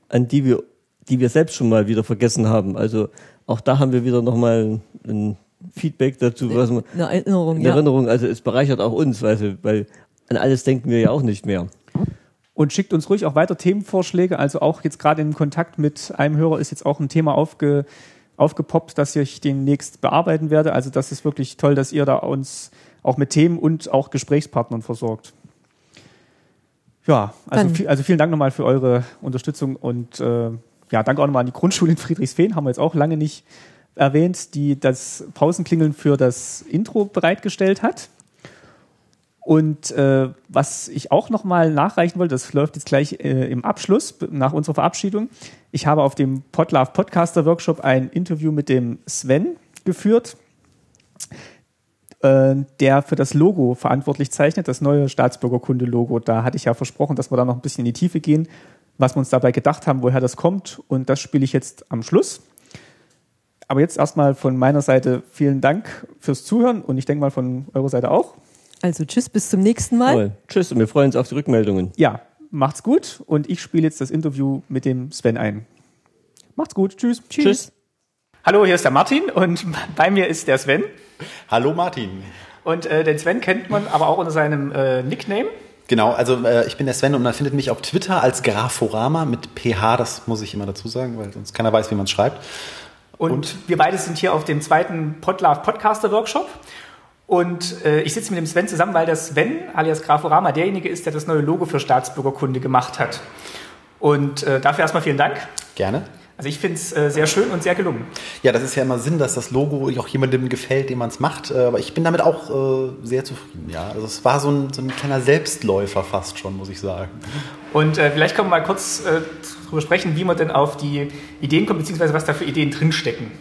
an die wir, die wir selbst schon mal wieder vergessen haben. Also auch da haben wir wieder nochmal ein Feedback dazu, was man, eine Erinnerung, eine Erinnerung. Also es bereichert auch uns, weil, weil an alles denken wir ja auch nicht mehr. Und schickt uns ruhig auch weiter Themenvorschläge. Also auch jetzt gerade im Kontakt mit einem Hörer ist jetzt auch ein Thema aufge, aufgepoppt, das ich demnächst bearbeiten werde. Also das ist wirklich toll, dass ihr da uns auch mit Themen und auch Gesprächspartnern versorgt. Ja, also, viel, also vielen Dank nochmal für eure Unterstützung und äh, ja, danke auch nochmal an die Grundschule in Friedrichsfehn, haben wir jetzt auch lange nicht erwähnt, die das Pausenklingeln für das Intro bereitgestellt hat. Und äh, was ich auch nochmal nachreichen wollte, das läuft jetzt gleich äh, im Abschluss nach unserer Verabschiedung. Ich habe auf dem Podlove Podcaster Workshop ein Interview mit dem Sven geführt, äh, der für das Logo verantwortlich zeichnet, das neue Staatsbürgerkunde-Logo. Da hatte ich ja versprochen, dass wir da noch ein bisschen in die Tiefe gehen, was wir uns dabei gedacht haben, woher das kommt. Und das spiele ich jetzt am Schluss. Aber jetzt erstmal von meiner Seite vielen Dank fürs Zuhören und ich denke mal von eurer Seite auch. Also tschüss, bis zum nächsten Mal. Toll. Tschüss und wir freuen uns auf die Rückmeldungen. Ja, macht's gut und ich spiele jetzt das Interview mit dem Sven ein. Macht's gut, tschüss. Tschüss. tschüss. Hallo, hier ist der Martin und bei mir ist der Sven. Hallo Martin. Und äh, den Sven kennt man aber auch unter seinem äh, Nickname. Genau, also äh, ich bin der Sven und man findet mich auf Twitter als Graforama mit PH, das muss ich immer dazu sagen, weil sonst keiner weiß, wie man es schreibt. Und, Und? wir beide sind hier auf dem zweiten Podlove Podcaster Workshop. Und äh, ich sitze mit dem Sven zusammen, weil der Sven, alias Graforama, derjenige ist, der das neue Logo für Staatsbürgerkunde gemacht hat. Und äh, dafür erstmal vielen Dank. Gerne. Also ich finde es äh, sehr schön und sehr gelungen. Ja, das ist ja immer Sinn, dass das Logo auch jemandem gefällt, dem man es macht. Äh, Aber ich bin damit auch äh, sehr zufrieden. Ja, also es war so ein, so ein kleiner Selbstläufer fast schon, muss ich sagen. Und äh, vielleicht können wir mal kurz äh, darüber sprechen, wie man denn auf die Ideen kommt, beziehungsweise was da für Ideen drinstecken.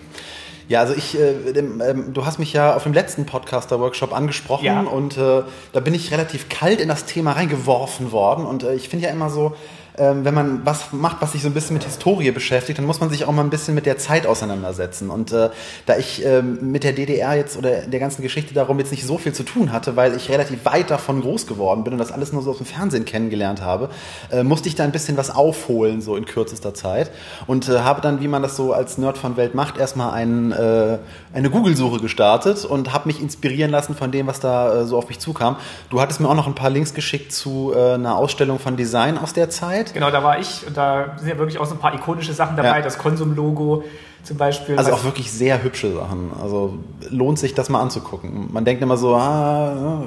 Ja, also ich, äh, dem, ähm, du hast mich ja auf dem letzten Podcaster-Workshop angesprochen Ja. und äh, da bin ich relativ kalt in das Thema reingeworfen worden und äh, ich finde ja immer so, wenn man was macht, was sich so ein bisschen mit Historie beschäftigt, dann muss man sich auch mal ein bisschen mit der Zeit auseinandersetzen. Und äh, da ich ähm, mit der DDR jetzt oder der ganzen Geschichte darum jetzt nicht so viel zu tun hatte, weil ich relativ weit davon groß geworden bin und das alles nur so aus dem Fernsehen kennengelernt habe, äh, musste ich da ein bisschen was aufholen, so in kürzester Zeit. Und äh, habe dann, wie man das so als Nerd von Welt macht, erstmal ein, äh, eine Google-Suche gestartet und habe mich inspirieren lassen von dem, was da äh, so auf mich zukam. Du hattest mir auch noch ein paar Links geschickt zu äh, einer Ausstellung von Design aus der Zeit. Genau, da war ich und da sind ja wirklich auch so ein paar ikonische Sachen dabei, Ja. das Konsum-Logo zum Beispiel. Also auch wirklich sehr hübsche Sachen. Also lohnt sich das mal anzugucken. Man denkt immer so, ah,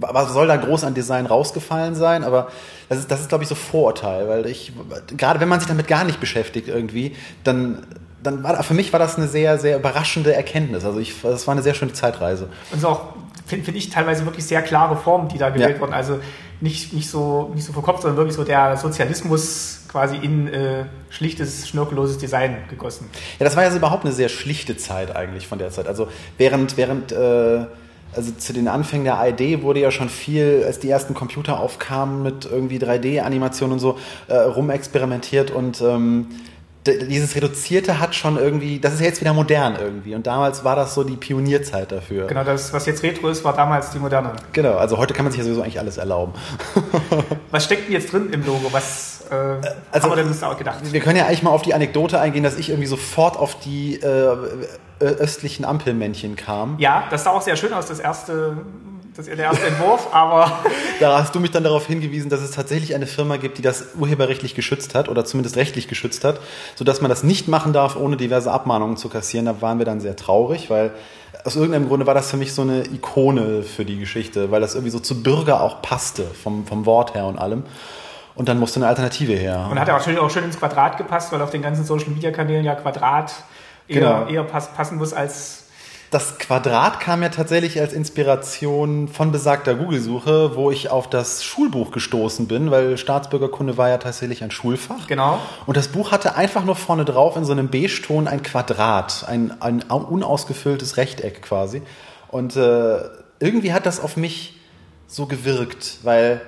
was soll da groß an Design rausgefallen sein? Aber das ist, das ist glaube ich, so Vorurteil, weil ich, gerade wenn man sich damit gar nicht beschäftigt irgendwie, dann, dann war, für mich war das eine sehr, sehr überraschende Erkenntnis. Also ich, das war eine sehr schöne Zeitreise. Und so auch, finde find ich, teilweise wirklich sehr klare Formen, die da gewählt Ja. wurden. Also nicht, nicht, so, nicht so verkopft, sondern wirklich so der Sozialismus quasi in äh, schlichtes, schnörkelloses Design gegossen. Ja, das war ja so überhaupt eine sehr schlichte Zeit eigentlich von der Zeit. Also während, während äh, also zu den Anfängen der ARD wurde ja schon viel, als die ersten Computer aufkamen mit irgendwie 3D-Animationen und so, äh, rumexperimentiert und ähm, dieses Reduzierte hat schon irgendwie, das ist jetzt wieder modern irgendwie und damals war das so die Pionierzeit dafür. Genau, das, was jetzt Retro ist, war damals die Moderne. Genau, also heute kann man sich ja sowieso eigentlich alles erlauben. Was steckt denn jetzt drin im Logo? Was äh, also- haben wir denn uns da auch gedacht? Wir können ja eigentlich mal auf die Anekdote eingehen, dass ich irgendwie sofort auf die äh, östlichen Ampelmännchen kam. Ja, das sah auch sehr schön aus, das erste, das, der erste Entwurf, aber Da hast du mich dann darauf hingewiesen, dass es tatsächlich eine Firma gibt, die das urheberrechtlich geschützt hat oder zumindest rechtlich geschützt hat, sodass man das nicht machen darf, ohne diverse Abmahnungen zu kassieren. Da waren wir dann sehr traurig, weil aus irgendeinem Grunde war das für mich so eine Ikone für die Geschichte, weil das irgendwie so zu Bürger auch passte, vom, vom Wort her und allem. Und dann musste eine Alternative her. und hat ja auch schön, auch schön ins Quadrat gepasst, weil auf den ganzen Social Media Kanälen ja Quadrat eher, Genau. eher pass, passen muss als Das Quadrat kam ja tatsächlich als Inspiration von besagter Google-Suche, wo ich auf das Schulbuch gestoßen bin, weil Staatsbürgerkunde war ja tatsächlich ein Schulfach. Genau. Und das Buch hatte einfach nur vorne drauf in so einem Beige-Ton ein Quadrat, ein, ein unausgefülltes Rechteck quasi. Und äh, irgendwie hat das auf mich so gewirkt, weil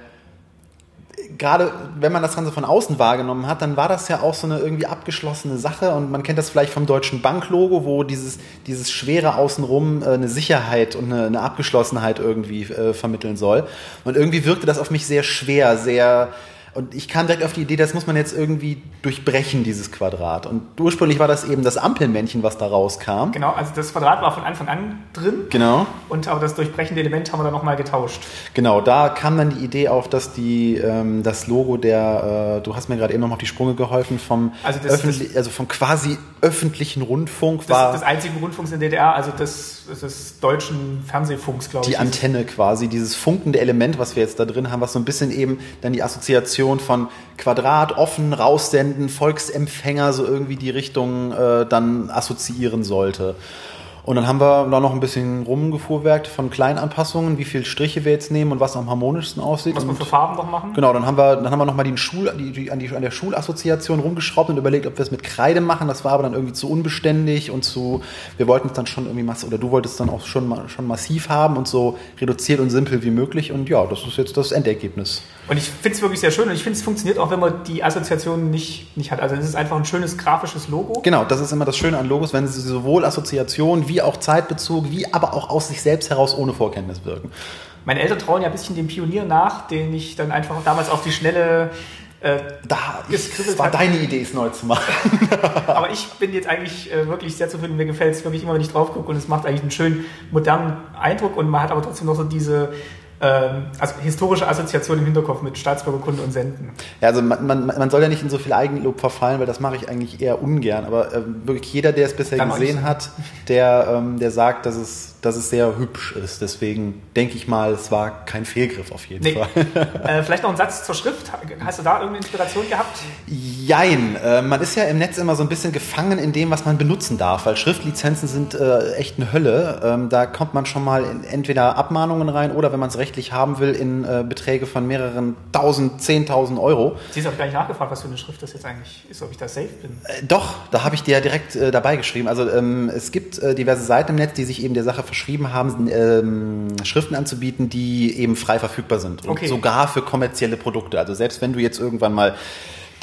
gerade wenn man das Ganze von außen wahrgenommen hat, dann war das ja auch so eine irgendwie abgeschlossene Sache und man kennt das vielleicht vom deutschen Banklogo, wo dieses, dieses schwere Außenrum äh, eine Sicherheit und eine, eine Abgeschlossenheit irgendwie äh, vermitteln soll. Und irgendwie wirkte das auf mich sehr schwer, sehr und ich kam direkt auf die Idee, das muss man jetzt irgendwie durchbrechen, dieses Quadrat. Und ursprünglich war das eben das Ampelmännchen, was da rauskam. Genau, also das Quadrat war von Anfang an drin. Genau. Und aber das durchbrechende Element haben wir dann nochmal getauscht. Genau, da kam dann die Idee auf, dass die, ähm, das Logo der, äh, du hast mir gerade eben noch auf die Sprünge geholfen, vom, Also das- öffentlich, also vom quasi öffentlichen Rundfunk Das war ist das einzige Rundfunks in der DDR, also des, des deutschen Fernsehfunks, glaube ich. die Antenne quasi, dieses funkende Element, was wir jetzt da drin haben, was so ein bisschen eben dann die Assoziation von Quadrat, offen, raussenden, Volksempfänger, so irgendwie die Richtung äh, dann assoziieren sollte. Und dann haben wir da noch ein bisschen rumgefuhrwerkt von Kleinanpassungen, wie viele Striche wir jetzt nehmen und was am harmonischsten aussieht. Was wir für Farben noch machen. Genau, dann haben wir, dann haben wir nochmal die Schul, die, die, an, die, an der Schulassoziation rumgeschraubt und überlegt, ob wir es mit Kreide machen. Das war aber dann irgendwie zu unbeständig und zu, wir wollten es dann schon irgendwie massiv, oder du wolltest dann auch schon, schon massiv haben und so reduziert und simpel wie möglich. Und ja, das ist jetzt das Endergebnis. Und ich finde es wirklich sehr schön und ich finde, es funktioniert auch, wenn man die Assoziation nicht, nicht hat. Also es ist einfach ein schönes grafisches Logo. Genau, das ist immer das Schöne an Logos, wenn sie sowohl Assoziation wie auch Zeitbezug, wie aber auch aus sich selbst heraus ohne Vorkenntnis wirken. Meine Eltern trauen ja ein bisschen dem Pionier nach, den ich dann einfach damals auf die schnelle. Äh, Da, es war hat. deine Idee, es neu zu machen. aber ich bin jetzt eigentlich äh, wirklich sehr zufrieden. Mir gefällt es wirklich immer, wenn ich drauf gucke und es macht eigentlich einen schönen modernen Eindruck und man hat aber trotzdem noch so diese also historische Assoziation im Hinterkopf mit Staatsbürgerkunde und Senden. Ja, also man, man, man soll ja nicht in so viel Eigenlob verfallen, weil das mache ich eigentlich eher ungern. Aber ähm, wirklich jeder, der es bisher Dann gesehen hat, der, ähm, der sagt, dass es, dass es sehr hübsch ist. Deswegen denke ich mal, es war kein Fehlgriff auf jeden Nee. Fall. äh, vielleicht noch ein Satz zur Schrift. Hast du da irgendeine Inspiration gehabt? Jein, äh, man ist ja im Netz immer so ein bisschen gefangen in dem, was man benutzen darf, weil Schriftlizenzen sind äh, echt eine Hölle. Ähm, da kommt man schon mal in entweder Abmahnungen rein oder, wenn man es rechtlich haben will, in äh, Beträge von mehreren tausend, zehntausend Euro. Sie ist auch gar nicht nachgefragt, was für eine Schrift das jetzt eigentlich ist, ob ich da safe bin. Äh, Doch, da habe ich dir ja direkt äh, dabei geschrieben. Also ähm, es gibt diverse Seiten im Netz, die sich eben der Sache verschrieben haben, ähm, Schriften anzubieten, die eben frei verfügbar sind. Und Okay. sogar für kommerzielle Produkte. Also selbst wenn du jetzt irgendwann mal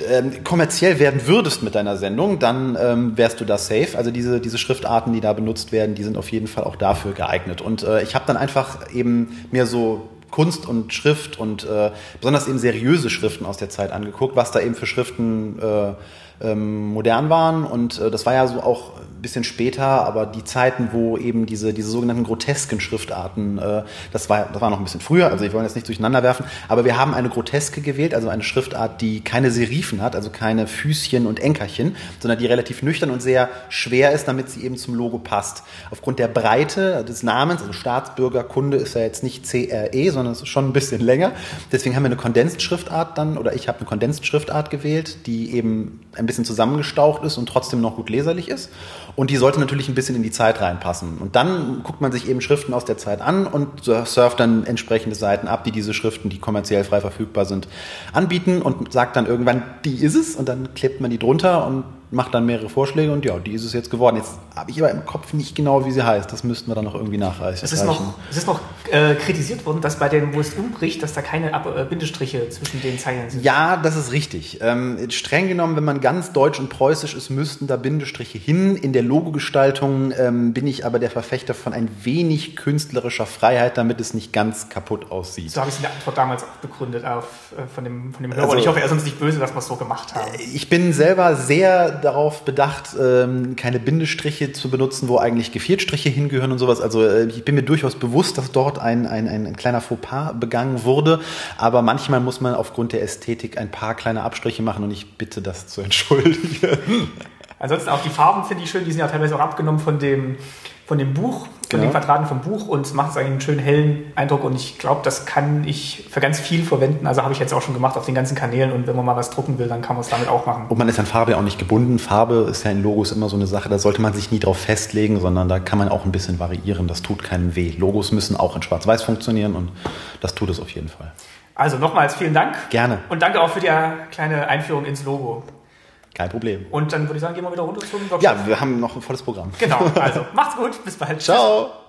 ähm, kommerziell werden würdest mit deiner Sendung, dann ähm, wärst du da safe. Also diese, diese Schriftarten, die da benutzt werden, die sind auf jeden Fall auch dafür geeignet. Und äh, ich habe dann einfach eben mir so Kunst und Schrift und äh, besonders eben seriöse Schriften aus der Zeit angeguckt, was da eben für Schriften äh, ähm, modern waren. Und äh, das war ja so auch ein bisschen später, aber die Zeiten, wo eben diese, diese sogenannten grotesken Schriftarten, äh, das, war, das war noch ein bisschen früher, also ich wollte jetzt nicht durcheinander werfen, aber wir haben eine groteske gewählt, also eine Schriftart, die keine Serifen hat, also keine Füßchen und Enkerchen, sondern die relativ nüchtern und sehr schwer ist, damit sie eben zum Logo passt. Aufgrund der Breite des Namens, also Staatsbürgerkunde ist ja jetzt nicht CRE, sondern es ist schon ein bisschen länger. Deswegen haben wir eine Condensed-Schriftart dann, oder ich habe eine Condensed-Schriftart gewählt, die eben ein bisschen zusammengestaucht ist und trotzdem noch gut leserlich ist. Und die sollte natürlich ein bisschen in die Zeit reinpassen. Und dann guckt man sich eben Schriften aus der Zeit an und surft dann entsprechende Seiten ab, die diese Schriften, die kommerziell frei verfügbar sind, anbieten und sagt dann irgendwann, die ist es. Und dann klebt man die drunter und macht dann mehrere Vorschläge und ja, die ist es jetzt geworden. Jetzt habe ich aber im Kopf nicht genau, wie sie heißt. Das müssten wir dann noch irgendwie nachreichen. Es ist noch, es ist noch äh, kritisiert worden, dass bei dem, wo es umbricht, dass da keine Ab äh, Bindestriche zwischen den Zeilen sind. Ja, das ist richtig. Ähm, streng genommen, wenn man ganz deutsch und preußisch ist, müssten da Bindestriche hin. In der Logogestaltung ähm, bin ich aber der Verfechter von ein wenig künstlerischer Freiheit, damit es nicht ganz kaputt aussieht. So habe ich es in der Antwort damals auch begründet auf, äh, von, dem, von dem Hörer. Also- ich hoffe, er ist uns nicht böse, dass wir es so gemacht haben. Ich bin selber sehr darauf bedacht, ähm, keine Bindestriche zu benutzen, wo eigentlich Geviertstriche hingehören und sowas. Also äh, ich bin mir durchaus bewusst, dass dort ein, ein, ein, ein kleiner Fauxpas begangen wurde. Aber manchmal muss man aufgrund der Ästhetik ein paar kleine Abstriche machen und ich bitte das zu entschuldigen. Ansonsten auch die Farben finde ich schön, die sind ja teilweise auch abgenommen von dem, von dem Buch, von Genau. den Quadraten vom Buch und es macht es eigentlich einen schönen hellen Eindruck und ich glaube, das kann ich für ganz viel verwenden. Also habe ich jetzt auch schon gemacht auf den ganzen Kanälen und wenn man mal was drucken will, dann kann man es damit auch machen. Und man ist an Farbe ja auch nicht gebunden. Farbe ist ja in Logos immer so eine Sache, da sollte man sich nie drauf festlegen, sondern da kann man auch ein bisschen variieren. Das tut keinem weh. Logos müssen auch in Schwarz-Weiß funktionieren und das tut es auf jeden Fall. Also nochmals vielen Dank. Gerne. Und danke auch für die äh, kleine Einführung ins Logo. Kein Problem. Und dann würde ich sagen, gehen wir wieder runter zum Workshop. Ja, wir haben noch ein volles Programm. Genau, also macht's gut, bis bald. Ciao.